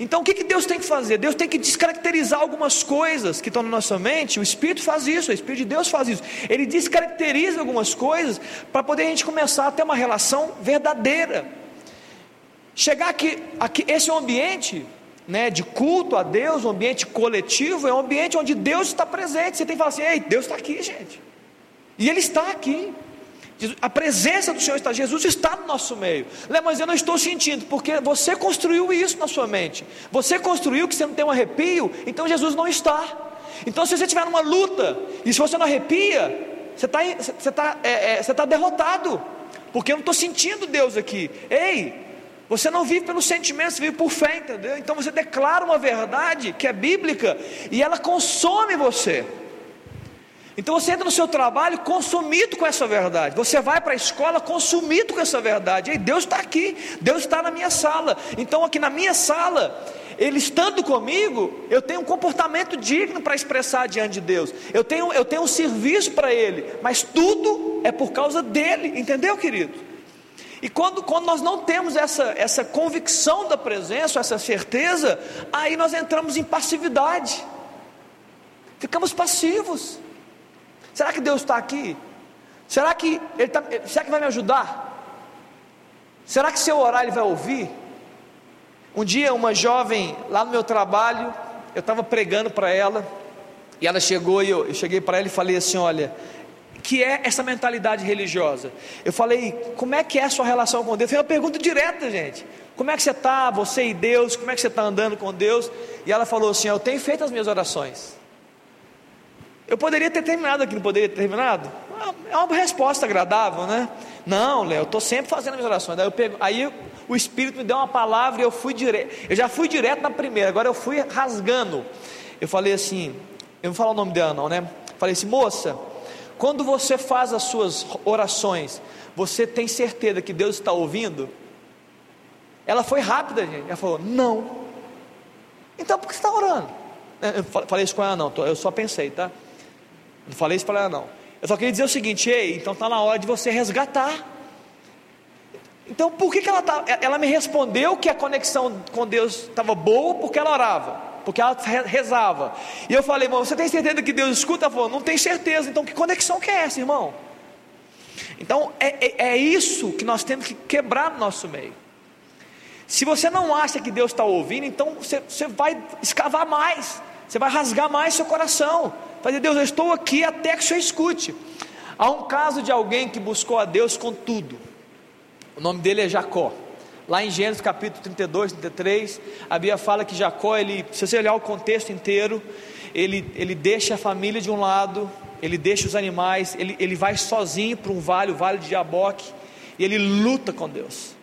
Então o que, que Deus tem que fazer? Deus tem que descaracterizar algumas coisas que estão na nossa mente. O Espírito faz isso, o Espírito de Deus faz isso. Ele descaracteriza algumas coisas para poder a gente começar a ter uma relação verdadeira. Chegar aqui, aqui esse ambiente né, de culto a Deus, um ambiente coletivo, é um ambiente onde Deus está presente. Você tem que falar assim: ei, Deus está aqui, gente. E Ele está aqui. A presença do Senhor está, Jesus está no nosso meio. Mas eu não estou sentindo, porque você construiu isso na sua mente. Você construiu que você não tem um arrepio, então Jesus não está. Então, se você estiver numa luta, e se você não arrepia, você está você tá, é, é, você tá derrotado, porque eu não estou sentindo Deus aqui. Ei, você não vive pelos sentimentos, você vive por fé, entendeu? Então você declara uma verdade que é bíblica e ela consome você. Então você entra no seu trabalho consumido com essa verdade. Você vai para a escola consumido com essa verdade. E Deus está aqui, Deus está na minha sala. Então aqui na minha sala, Ele estando comigo, eu tenho um comportamento digno para expressar diante de Deus. Eu tenho, eu tenho um serviço para Ele. Mas tudo é por causa dele, entendeu, querido? E quando, quando nós não temos essa, essa convicção da presença, essa certeza, aí nós entramos em passividade. Ficamos passivos. Será que Deus está aqui? Será que ele tá, será que vai me ajudar? Será que se eu orar ele vai ouvir? Um dia uma jovem lá no meu trabalho, eu estava pregando para ela e ela chegou e eu, eu cheguei para ela e falei assim, olha, que é essa mentalidade religiosa? Eu falei, como é que é a sua relação com Deus? Foi uma pergunta direta, gente. Como é que você está, você e Deus? Como é que você está andando com Deus? E ela falou assim: Eu tenho feito as minhas orações. Eu poderia ter terminado aqui, não poderia ter terminado? É uma resposta agradável, né? Não, Léo, eu estou sempre fazendo as minhas orações. Daí eu pego, aí o Espírito me deu uma palavra e eu fui direto. Eu já fui direto na primeira, agora eu fui rasgando. Eu falei assim, eu não vou falar o nome dela não, né? Falei assim, moça, quando você faz as suas orações, você tem certeza que Deus está ouvindo? Ela foi rápida, gente. Ela falou, não. Então por que você está orando? Eu falei isso com ela, não, eu só pensei, tá? Não falei isso para ela, não. Eu só queria dizer o seguinte: ei, então está na hora de você resgatar. Então, por que, que ela, tá, ela me respondeu que a conexão com Deus estava boa? Porque ela orava, porque ela rezava. E eu falei, irmão, você tem certeza que Deus escuta? Ela falou, não tem certeza. Então, que conexão que é essa, irmão? Então, é, é, é isso que nós temos que quebrar no nosso meio. Se você não acha que Deus está ouvindo, então você, você vai escavar mais, você vai rasgar mais seu coração. Fazer, Deus, eu estou aqui até que o Senhor escute. Há um caso de alguém que buscou a Deus com tudo. O nome dele é Jacó. Lá em Gênesis capítulo 32, 33, a Bíblia fala que Jacó, ele, se você olhar o contexto inteiro, ele, ele deixa a família de um lado, ele deixa os animais, ele, ele vai sozinho para um vale, o vale de Jaboque, e ele luta com Deus.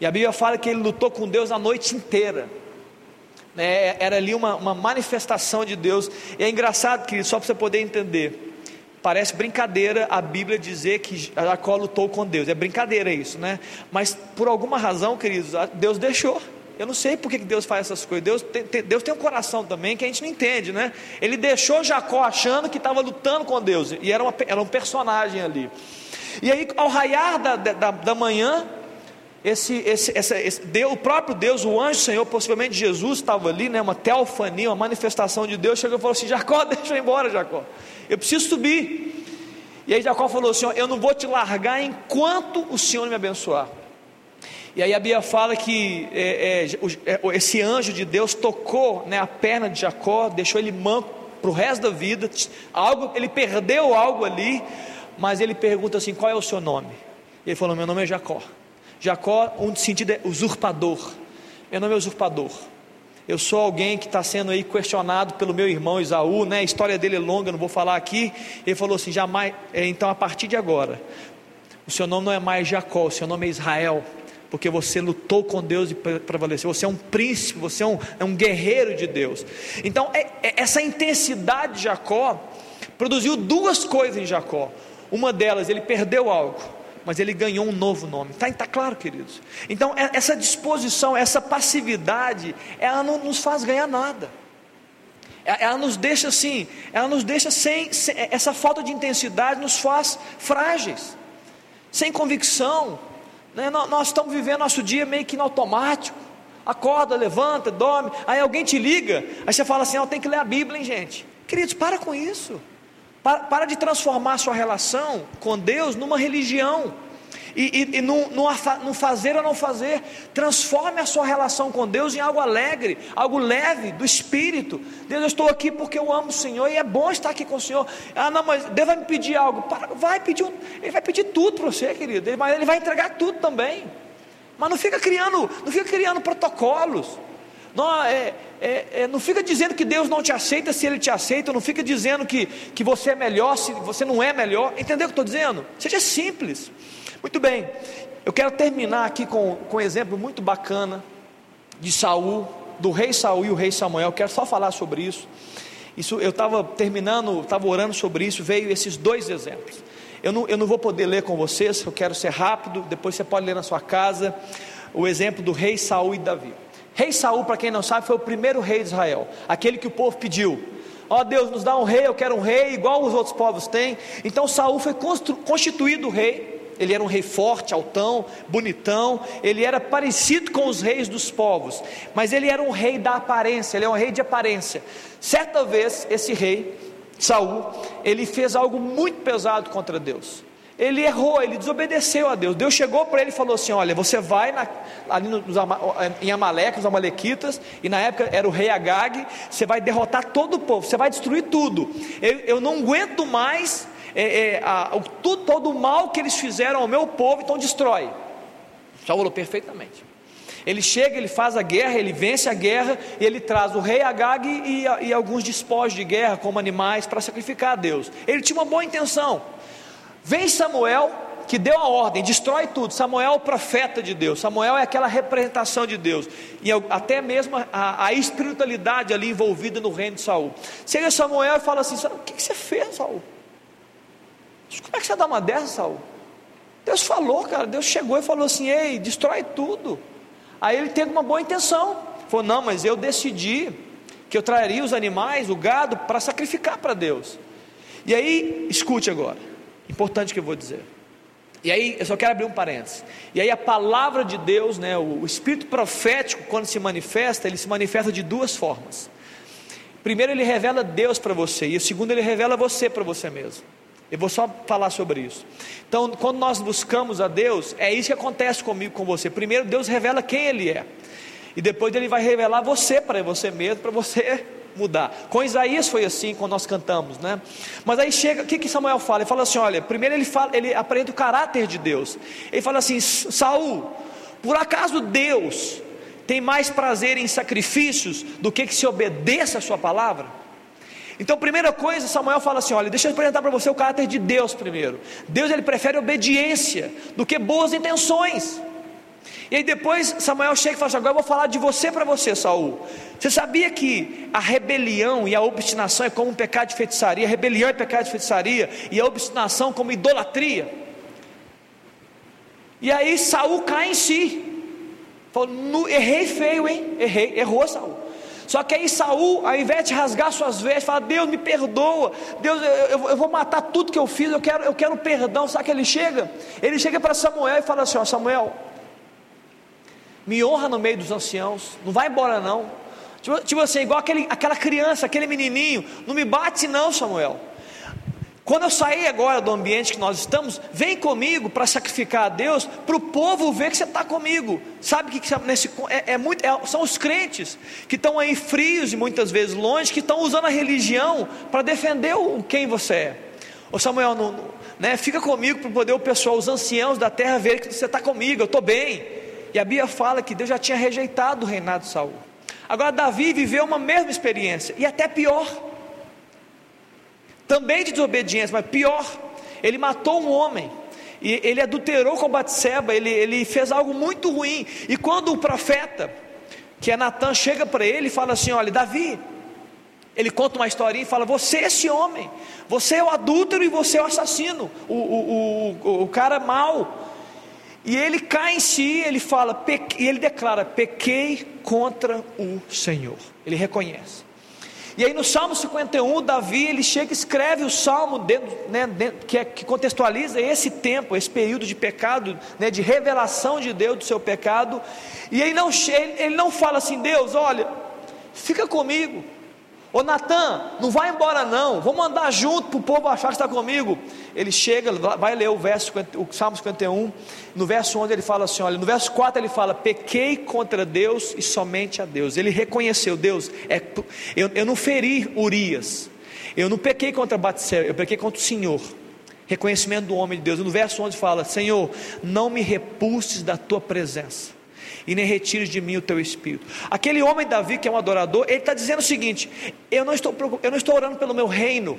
E a Bíblia fala que ele lutou com Deus a noite inteira né, era ali uma, uma manifestação de Deus. E é engraçado que, só para você poder entender, parece brincadeira a Bíblia dizer que Jacó lutou com Deus, é brincadeira isso, né? Mas por alguma razão, queridos, Deus deixou. Eu não sei por que Deus faz essas coisas. Deus tem, tem, Deus tem um coração também que a gente não entende, né? Ele deixou Jacó achando que estava lutando com Deus, e era, uma, era um personagem ali. E aí, ao raiar da, da, da manhã, esse, esse, essa, esse, Deus, o próprio Deus, o anjo Senhor, possivelmente Jesus estava ali, né, uma teofania, uma manifestação de Deus, chegou e falou assim: Jacó, deixa eu ir embora, Jacó, eu preciso subir. E aí Jacó falou assim: Eu não vou te largar enquanto o Senhor me abençoar. E aí a Bíblia fala que é, é, é esse anjo de Deus tocou né, a perna de Jacó, deixou ele manco para o resto da vida. Algo, ele perdeu algo ali, mas ele pergunta assim: qual é o seu nome? Ele falou: meu nome é Jacó. Jacó, um sentido é usurpador. Meu nome é usurpador. Eu sou alguém que está sendo aí questionado pelo meu irmão Isaú, né? A história dele é longa, não vou falar aqui. Ele falou assim: jamais. É, então, a partir de agora, o seu nome não é mais Jacó, o seu nome é Israel porque você lutou com Deus e prevaleceu. Você é um príncipe, você é um, é um guerreiro de Deus. Então, é, é, essa intensidade de Jacó produziu duas coisas em Jacó. Uma delas, ele perdeu algo, mas ele ganhou um novo nome. Está tá claro, queridos? Então, é, essa disposição, essa passividade, ela não nos faz ganhar nada. É, ela nos deixa assim, ela nos deixa sem, sem essa falta de intensidade nos faz frágeis, sem convicção, né? Nós estamos vivendo nosso dia meio que no automático. Acorda, levanta, dorme. Aí alguém te liga. Aí você fala assim: oh, tem que ler a Bíblia, hein, gente? Queridos, para com isso. Para, para de transformar sua relação com Deus numa religião e, e, e no, no, no, fazer ou não fazer, transforme a sua relação com Deus em algo alegre, algo leve, do espírito. Deus, eu estou aqui porque eu amo o Senhor e é bom estar aqui com o Senhor. Ah, não, mas Deus vai me pedir algo. Para, vai pedir, Ele vai pedir tudo para você, querido, mas Ele vai entregar tudo também. Mas não fica criando, não fica criando protocolos. Não, é, é, é, não fica dizendo que Deus não te aceita se Ele te aceita, não fica dizendo que, que você é melhor se você não é melhor. Entendeu o que eu estou dizendo? Seja simples. Muito bem, eu quero terminar aqui com, com um exemplo muito bacana de Saul, do rei Saul e o rei Samuel. Eu quero só falar sobre isso. Isso eu estava terminando, estava orando sobre isso, veio esses dois exemplos. Eu não, eu não vou poder ler com vocês, eu quero ser rápido, depois você pode ler na sua casa o exemplo do rei Saul e Davi. Rei Saul, para quem não sabe, foi o primeiro rei de Israel, aquele que o povo pediu. Ó oh, Deus, nos dá um rei, eu quero um rei, igual os outros povos têm. Então Saul foi constituído rei ele era um rei forte, altão, bonitão, ele era parecido com os reis dos povos, mas ele era um rei da aparência, ele é um rei de aparência. Certa vez, esse rei, Saul, ele fez algo muito pesado contra Deus. Ele errou, ele desobedeceu a Deus. Deus chegou para ele e falou assim: Olha, você vai na, ali nos, em Amaleque, os Amalequitas, e na época era o rei Agag, você vai derrotar todo o povo, você vai destruir tudo. Eu, eu não aguento mais é, é, a, o, tudo, todo o mal que eles fizeram ao meu povo, então destrói. Saul falou perfeitamente. Ele chega, ele faz a guerra, ele vence a guerra e ele traz o rei Agag e, e alguns despojos de guerra, como animais, para sacrificar a Deus. Ele tinha uma boa intenção. Vem Samuel, que deu a ordem, destrói tudo. Samuel é o profeta de Deus, Samuel é aquela representação de Deus, e até mesmo a, a espiritualidade ali envolvida no reino de Saul. Chega Samuel e fala assim: O que, que você fez, Saul? Como é que você dá uma dessa, Saul? Deus falou, cara. Deus chegou e falou assim: Ei, destrói tudo. Aí ele teve uma boa intenção. Falou: Não, mas eu decidi que eu traria os animais, o gado, para sacrificar para Deus. E aí, escute agora. Importante que eu vou dizer. E aí, eu só quero abrir um parênteses. E aí, a palavra de Deus, né, o, o espírito profético, quando se manifesta, ele se manifesta de duas formas. Primeiro, ele revela Deus para você, e o segundo, ele revela você para você mesmo. Eu vou só falar sobre isso. Então, quando nós buscamos a Deus, é isso que acontece comigo, com você. Primeiro, Deus revela quem Ele é, e depois Ele vai revelar você para você mesmo, para você mudar. Com Isaías foi assim quando nós cantamos, né? Mas aí chega, o que, que Samuel fala? Ele fala assim: olha, primeiro ele fala, ele aprende o caráter de Deus. Ele fala assim: Saul, por acaso Deus tem mais prazer em sacrifícios do que que se obedeça a sua palavra? Então, primeira coisa, Samuel fala assim: olha, deixa eu apresentar para você o caráter de Deus primeiro. Deus ele prefere obediência do que boas intenções. E aí depois Samuel chega e fala assim: agora eu vou falar de você para você, Saul. Você sabia que a rebelião e a obstinação é como um pecado de feitiçaria? A rebelião é pecado de feitiçaria e a obstinação como idolatria. E aí Saul cai em si. Falou, errei feio, hein? Errei, errou Saul. Só que aí Saul, ao invés de rasgar suas vestes, fala: Deus me perdoa, Deus, eu, eu, eu, vou matar tudo que eu fiz, eu quero, eu quero perdão. Sabe que ele chega? Ele chega para Samuel e fala assim: ó, Samuel, me honra no meio dos anciãos, não vai embora não. Tipo, tipo assim, igual aquele, aquela criança, aquele menininho, não me bate não, Samuel. Quando eu sair agora do ambiente que nós estamos, vem comigo para sacrificar a Deus, para o povo ver que você está comigo. Sabe que, que nesse, é, é muito, é, são os crentes que estão aí frios e muitas vezes longe, que estão usando a religião para defender o, quem você é. Ô Samuel, não, não, né, fica comigo para poder o pessoal, os anciãos da terra, ver que você está comigo, eu estou bem. E a Bíblia fala que Deus já tinha rejeitado o reinado de Saul. Agora Davi viveu uma mesma experiência, e até pior também de desobediência, mas pior, ele matou um homem, e ele adulterou com Batseba, ele, ele fez algo muito ruim, e quando o profeta, que é Natan, chega para ele e fala assim: Olha, Davi, ele conta uma historinha e fala: Você é esse homem, você é o adúltero e você é o assassino, o, o, o, o cara mau. E ele cai em si, ele fala, e ele declara: Pequei contra o Senhor. Ele reconhece. E aí no Salmo 51, Davi ele chega e escreve o salmo dentro, né, dentro, que, é, que, contextualiza esse tempo, esse período de pecado, né, de revelação de Deus do seu pecado. E ele não, ele não fala assim, Deus, olha, fica comigo, Ô Natan, não vai embora não, vamos andar junto para o povo achar que está comigo. Ele chega, vai ler o verso, o Salmo 51, no verso 11 ele fala assim: olha, no verso 4 ele fala: pequei contra Deus e somente a Deus. Ele reconheceu, Deus, é, eu, eu não feri Urias, eu não pequei contra Batseba, eu pequei contra o Senhor. Reconhecimento do homem de Deus. No verso 11 fala: Senhor, não me repulses da tua presença e nem retires de mim o teu espírito. Aquele homem Davi, que é um adorador, ele está dizendo o seguinte: eu não, estou, eu não estou orando pelo meu reino.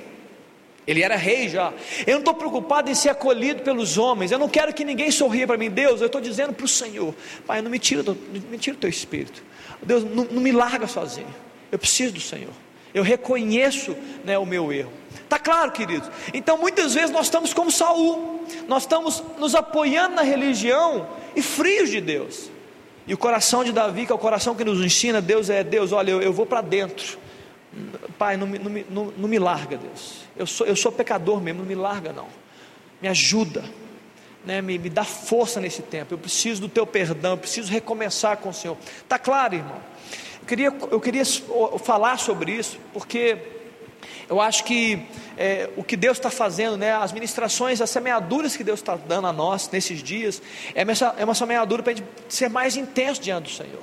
Ele era rei já. Eu não estou preocupado em ser acolhido pelos homens. Eu não quero que ninguém sorria para mim. Deus, eu estou dizendo para o Senhor: Pai, não me tira, não me tira o teu espírito. Deus, não, não me larga sozinho. Eu preciso do Senhor. Eu reconheço né, o meu erro. Está claro, queridos? Então muitas vezes nós estamos como Saul, nós estamos nos apoiando na religião e frios de Deus. E o coração de Davi, que é o coração que nos ensina, Deus é Deus, olha, eu, eu vou para dentro. Pai, não, não, não, não me larga, Deus. Eu sou, eu sou pecador mesmo, não me larga, não. Me ajuda, né? me, me dá força nesse tempo. Eu preciso do teu perdão, eu preciso recomeçar com o Senhor. Está claro, irmão? Eu queria, eu queria falar sobre isso, porque eu acho que é, o que Deus está fazendo, né, as ministrações, as semeaduras que Deus está dando a nós nesses dias, é uma, é uma semeadura para a gente ser mais intenso diante do Senhor.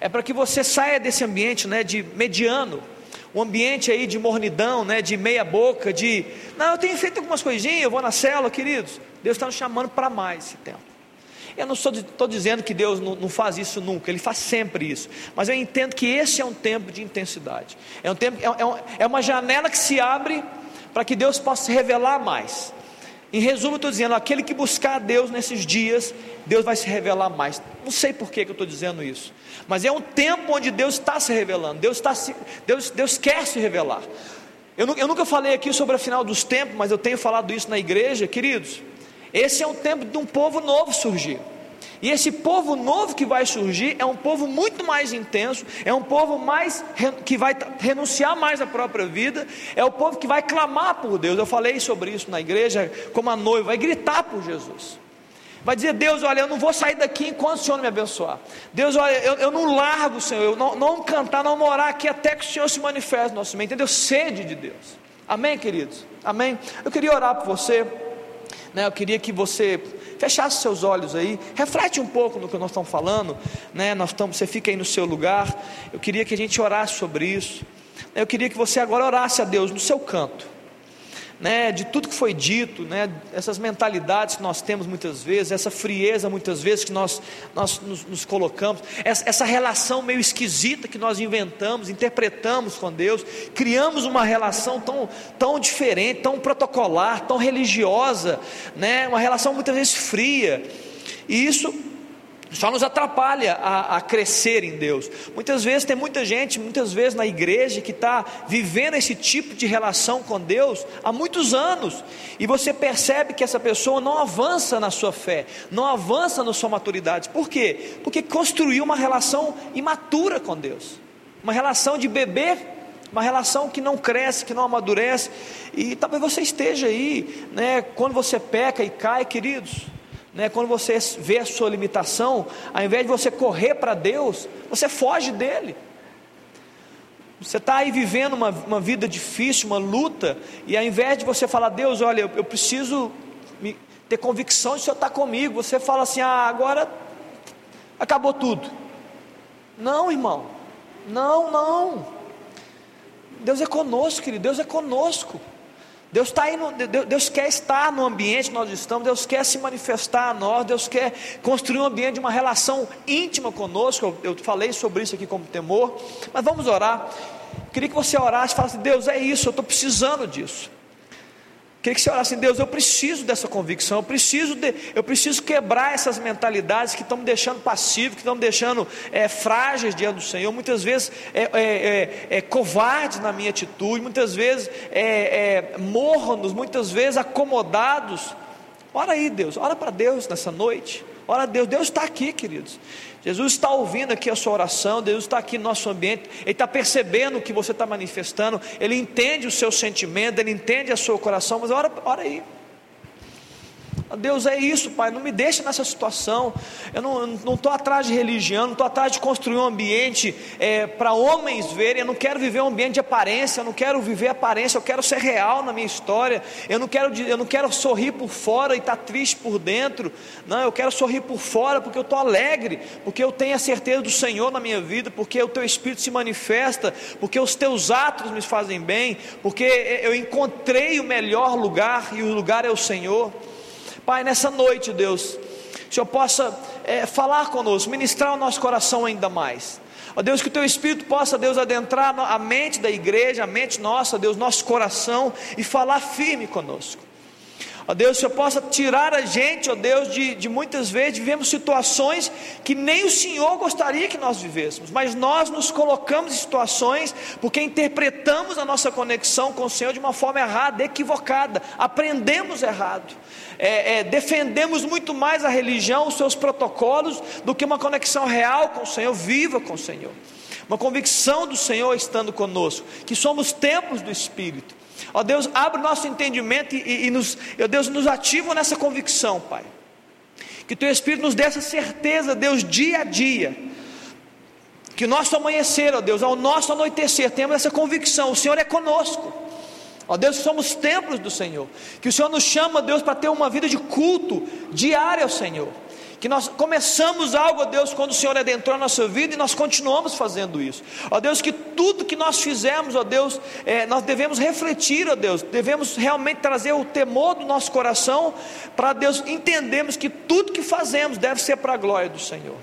É para que você saia desse ambiente né, de mediano, um ambiente aí de mornidão, né, de meia boca, de não, eu tenho feito algumas coisinhas, eu vou na cela, queridos. Deus está nos chamando para mais esse tempo. Eu não estou dizendo que Deus não, não, faz isso nunca, Ele faz sempre isso. Mas eu entendo que esse é um tempo de intensidade. É, um tempo, é, é, é uma janela que se abre para que Deus possa se revelar mais. Em resumo, eu estou dizendo: aquele que buscar a Deus nesses dias, Deus vai se revelar mais. Não sei por que, que eu estou dizendo isso, mas é um tempo onde Deus está se revelando, Deus, está se, Deus, Deus quer se revelar. Eu, eu nunca falei aqui sobre a final dos tempos, mas eu tenho falado isso na igreja, queridos. Esse é um tempo de um povo novo surgir. E esse povo novo que vai surgir é um povo muito mais intenso, é um povo mais que vai renunciar mais à própria vida, é o povo que vai clamar por Deus. Eu falei sobre isso na igreja, como a noiva, vai gritar por Jesus. Vai dizer, Deus, olha, eu não vou sair daqui enquanto o Senhor não me abençoar. Deus, olha, eu, eu não largo, Senhor, eu não, não cantar, não morar aqui até que o Senhor se manifeste no nosso meio, entendeu? Sede de Deus. Amém, queridos? Amém? Eu queria orar por você. Né, eu queria que você fechasse seus olhos aí, reflete um pouco no que nós estamos falando, né, nós estamos, você fica aí no seu lugar, eu queria que a gente orasse sobre isso, eu queria que você agora orasse a Deus no seu canto, né, de tudo que foi dito, né, essas mentalidades que nós temos muitas vezes, essa frieza muitas vezes que nós, nós nos, nos colocamos, essa, essa, relação meio esquisita que nós inventamos, interpretamos com Deus, criamos uma relação tão, tão diferente, tão protocolar, tão religiosa, né, uma relação muitas vezes fria, e isso só nos atrapalha a, a, crescer em Deus. Muitas vezes tem muita gente, muitas vezes na igreja, que está vivendo esse tipo de relação com Deus há muitos anos, e você percebe que essa pessoa não avança na sua fé, não avança na sua maturidade. Por quê? Porque construiu uma relação imatura com Deus, uma relação de bebê, uma relação que não cresce, que não amadurece, e talvez você esteja aí, né, quando você peca e cai, queridos né? Quando você vê a sua limitação, ao invés de você correr para Deus, você foge dele. Você está aí vivendo uma, uma vida difícil, uma luta, e ao invés de você falar, Deus, olha, eu, eu preciso me, ter convicção de o Senhor está comigo, você fala assim, ah, agora acabou tudo. Não, irmão, não, não. Deus é conosco, querido, Deus é conosco. Deus, está aí no, Deus, Deus quer estar no ambiente que nós estamos, Deus quer se manifestar a nós, Deus quer construir um ambiente de uma relação íntima conosco. Eu, eu falei sobre isso aqui como temor, mas vamos orar. Queria que você orasse e falasse: Deus, é isso, eu estou precisando disso. Queria que você orasse assim, Deus, eu preciso dessa convicção, eu preciso, de, eu preciso quebrar essas mentalidades que estão me deixando passivo, que estão me deixando é, frágeis diante do Senhor, muitas vezes é, é, covardes na minha atitude, muitas vezes mornos, muitas vezes acomodados. Ora aí, Deus, ora para Deus nessa noite. Ora, Deus, Deus está aqui, queridos. Jesus está ouvindo aqui a sua oração, Deus está aqui no nosso ambiente, Ele está percebendo o que você está manifestando, Ele entende o seu sentimento, Ele entende o seu coração, mas ora, ora aí. Deus é isso, Pai, não me deixa nessa situação. Eu não estou atrás de religião, não estou atrás de construir um ambiente é, para homens verem. Eu não quero viver um ambiente de aparência, eu não quero viver aparência, eu quero ser real na minha história. Eu não quero, eu não quero sorrir por fora e estar tá triste por dentro. Não, eu quero sorrir por fora porque eu estou alegre, porque eu tenho a certeza do Senhor na minha vida, porque o Teu Espírito se manifesta, porque os Teus atos me fazem bem, porque eu encontrei o melhor lugar e o lugar é o Senhor. Pai, nessa noite, Deus, o Senhor possa é, falar conosco, ministrar o nosso coração ainda mais. Ó Deus, que o Teu Espírito possa, Deus, adentrar a mente da igreja, a mente nossa, Deus, nosso coração e falar firme conosco. Ó Deus, que o Senhor possa tirar a gente, ó Deus, de, de muitas vezes vivemos situações que nem o Senhor gostaria que nós vivêssemos, mas nós nos colocamos em situações porque interpretamos a nossa conexão com o Senhor de uma forma errada, equivocada, aprendemos errado. É, é, defendemos muito mais a religião, os seus protocolos, do que uma conexão real com o Senhor, viva com o Senhor. Uma convicção do Senhor estando conosco, que somos templos do Espírito Ó Deus, abre o nosso entendimento e, e nos, ó Deus, nos ativa nessa convicção, Pai. Que Teu Espírito nos dê essa certeza, Deus, dia a dia. Que o nosso amanhecer, ó Deus, ao nosso anoitecer, temos essa convicção: o Senhor é conosco. Ó Deus, somos templos do Senhor. Que o Senhor nos chama, Deus, para ter uma vida de culto diária ao Senhor que nós começamos algo, ó Deus, quando o Senhor adentrou a nossa vida e nós continuamos fazendo isso. Ó Deus, que tudo que nós fizemos, ó Deus, é, nós devemos refletir, ó Deus, devemos realmente trazer o temor do nosso coração para Deus entendermos que tudo que fazemos deve ser para a glória do Senhor.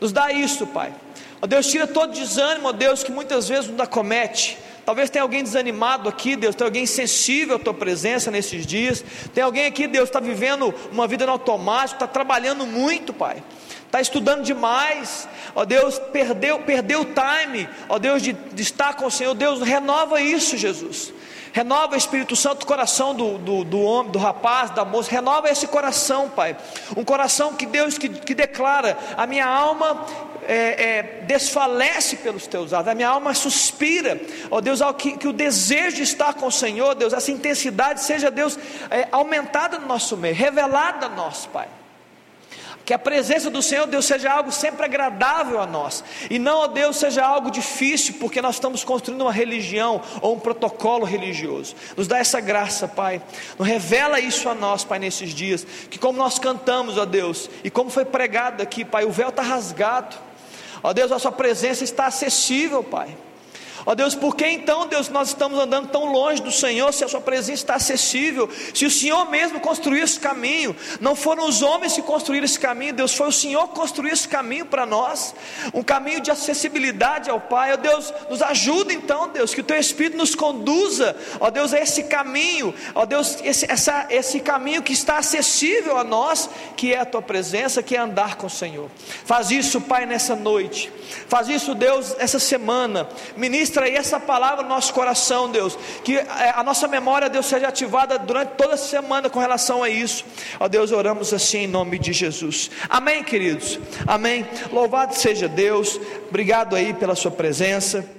Nos dá isso, Pai. Ó Deus, tira todo desânimo, ó Deus, que muitas vezes nos acomete. Talvez tenha alguém desanimado aqui, Deus, tem alguém sensível à tua presença nesses dias. Tem alguém aqui, Deus, está vivendo uma vida no automático, está trabalhando muito, Pai. Está estudando demais, ó Deus, perdeu, perdeu o time, ó Deus, de, de estar com o Senhor. Deus, renova isso, Jesus. Renova o Espírito Santo o coração do, do, do, homem, do rapaz, da moça. Renova esse coração, Pai. Um coração que Deus que, que declara: a minha alma é, é, desfalece pelos teus atos, a minha alma suspira, ó Deus, que, que, o desejo de estar com o Senhor, Deus, essa intensidade seja, Deus, é, aumentada no nosso meio, revelada a nós, Pai. Que a presença do Senhor, Deus, seja algo sempre agradável a nós, e não, ó Deus, seja algo difícil, porque nós estamos construindo uma religião ou um protocolo religioso. Nos dá essa graça, Pai. Nos revela isso a nós, Pai, nesses dias. Que como nós cantamos, ó Deus, e como foi pregado aqui, Pai, o véu está rasgado. Ó Deus, a Sua presença está acessível, Pai. Ó Deus, por que então, Deus, nós estamos andando tão longe do Senhor, se a Sua presença está acessível, se o Senhor mesmo construiu esse caminho, não foram os homens que construíram esse caminho, Deus, foi o Senhor que construiu esse caminho para nós, um caminho de acessibilidade ao Pai, ó Deus, nos ajuda então, Deus, que o Teu Espírito nos conduza, ó Deus, a esse caminho, ó Deus, esse, essa, esse caminho que está acessível a nós, que é a Tua presença, que é andar com o Senhor. Faz isso, Pai, nessa noite, faz isso, Deus, essa semana, ministra aí essa palavra no nosso coração, Deus, que é, a nossa memória, Deus, seja ativada durante toda a semana com relação a isso, ó Deus, oramos assim em nome de Jesus, amém, queridos, amém. Louvado seja Deus, obrigado aí pela Sua presença.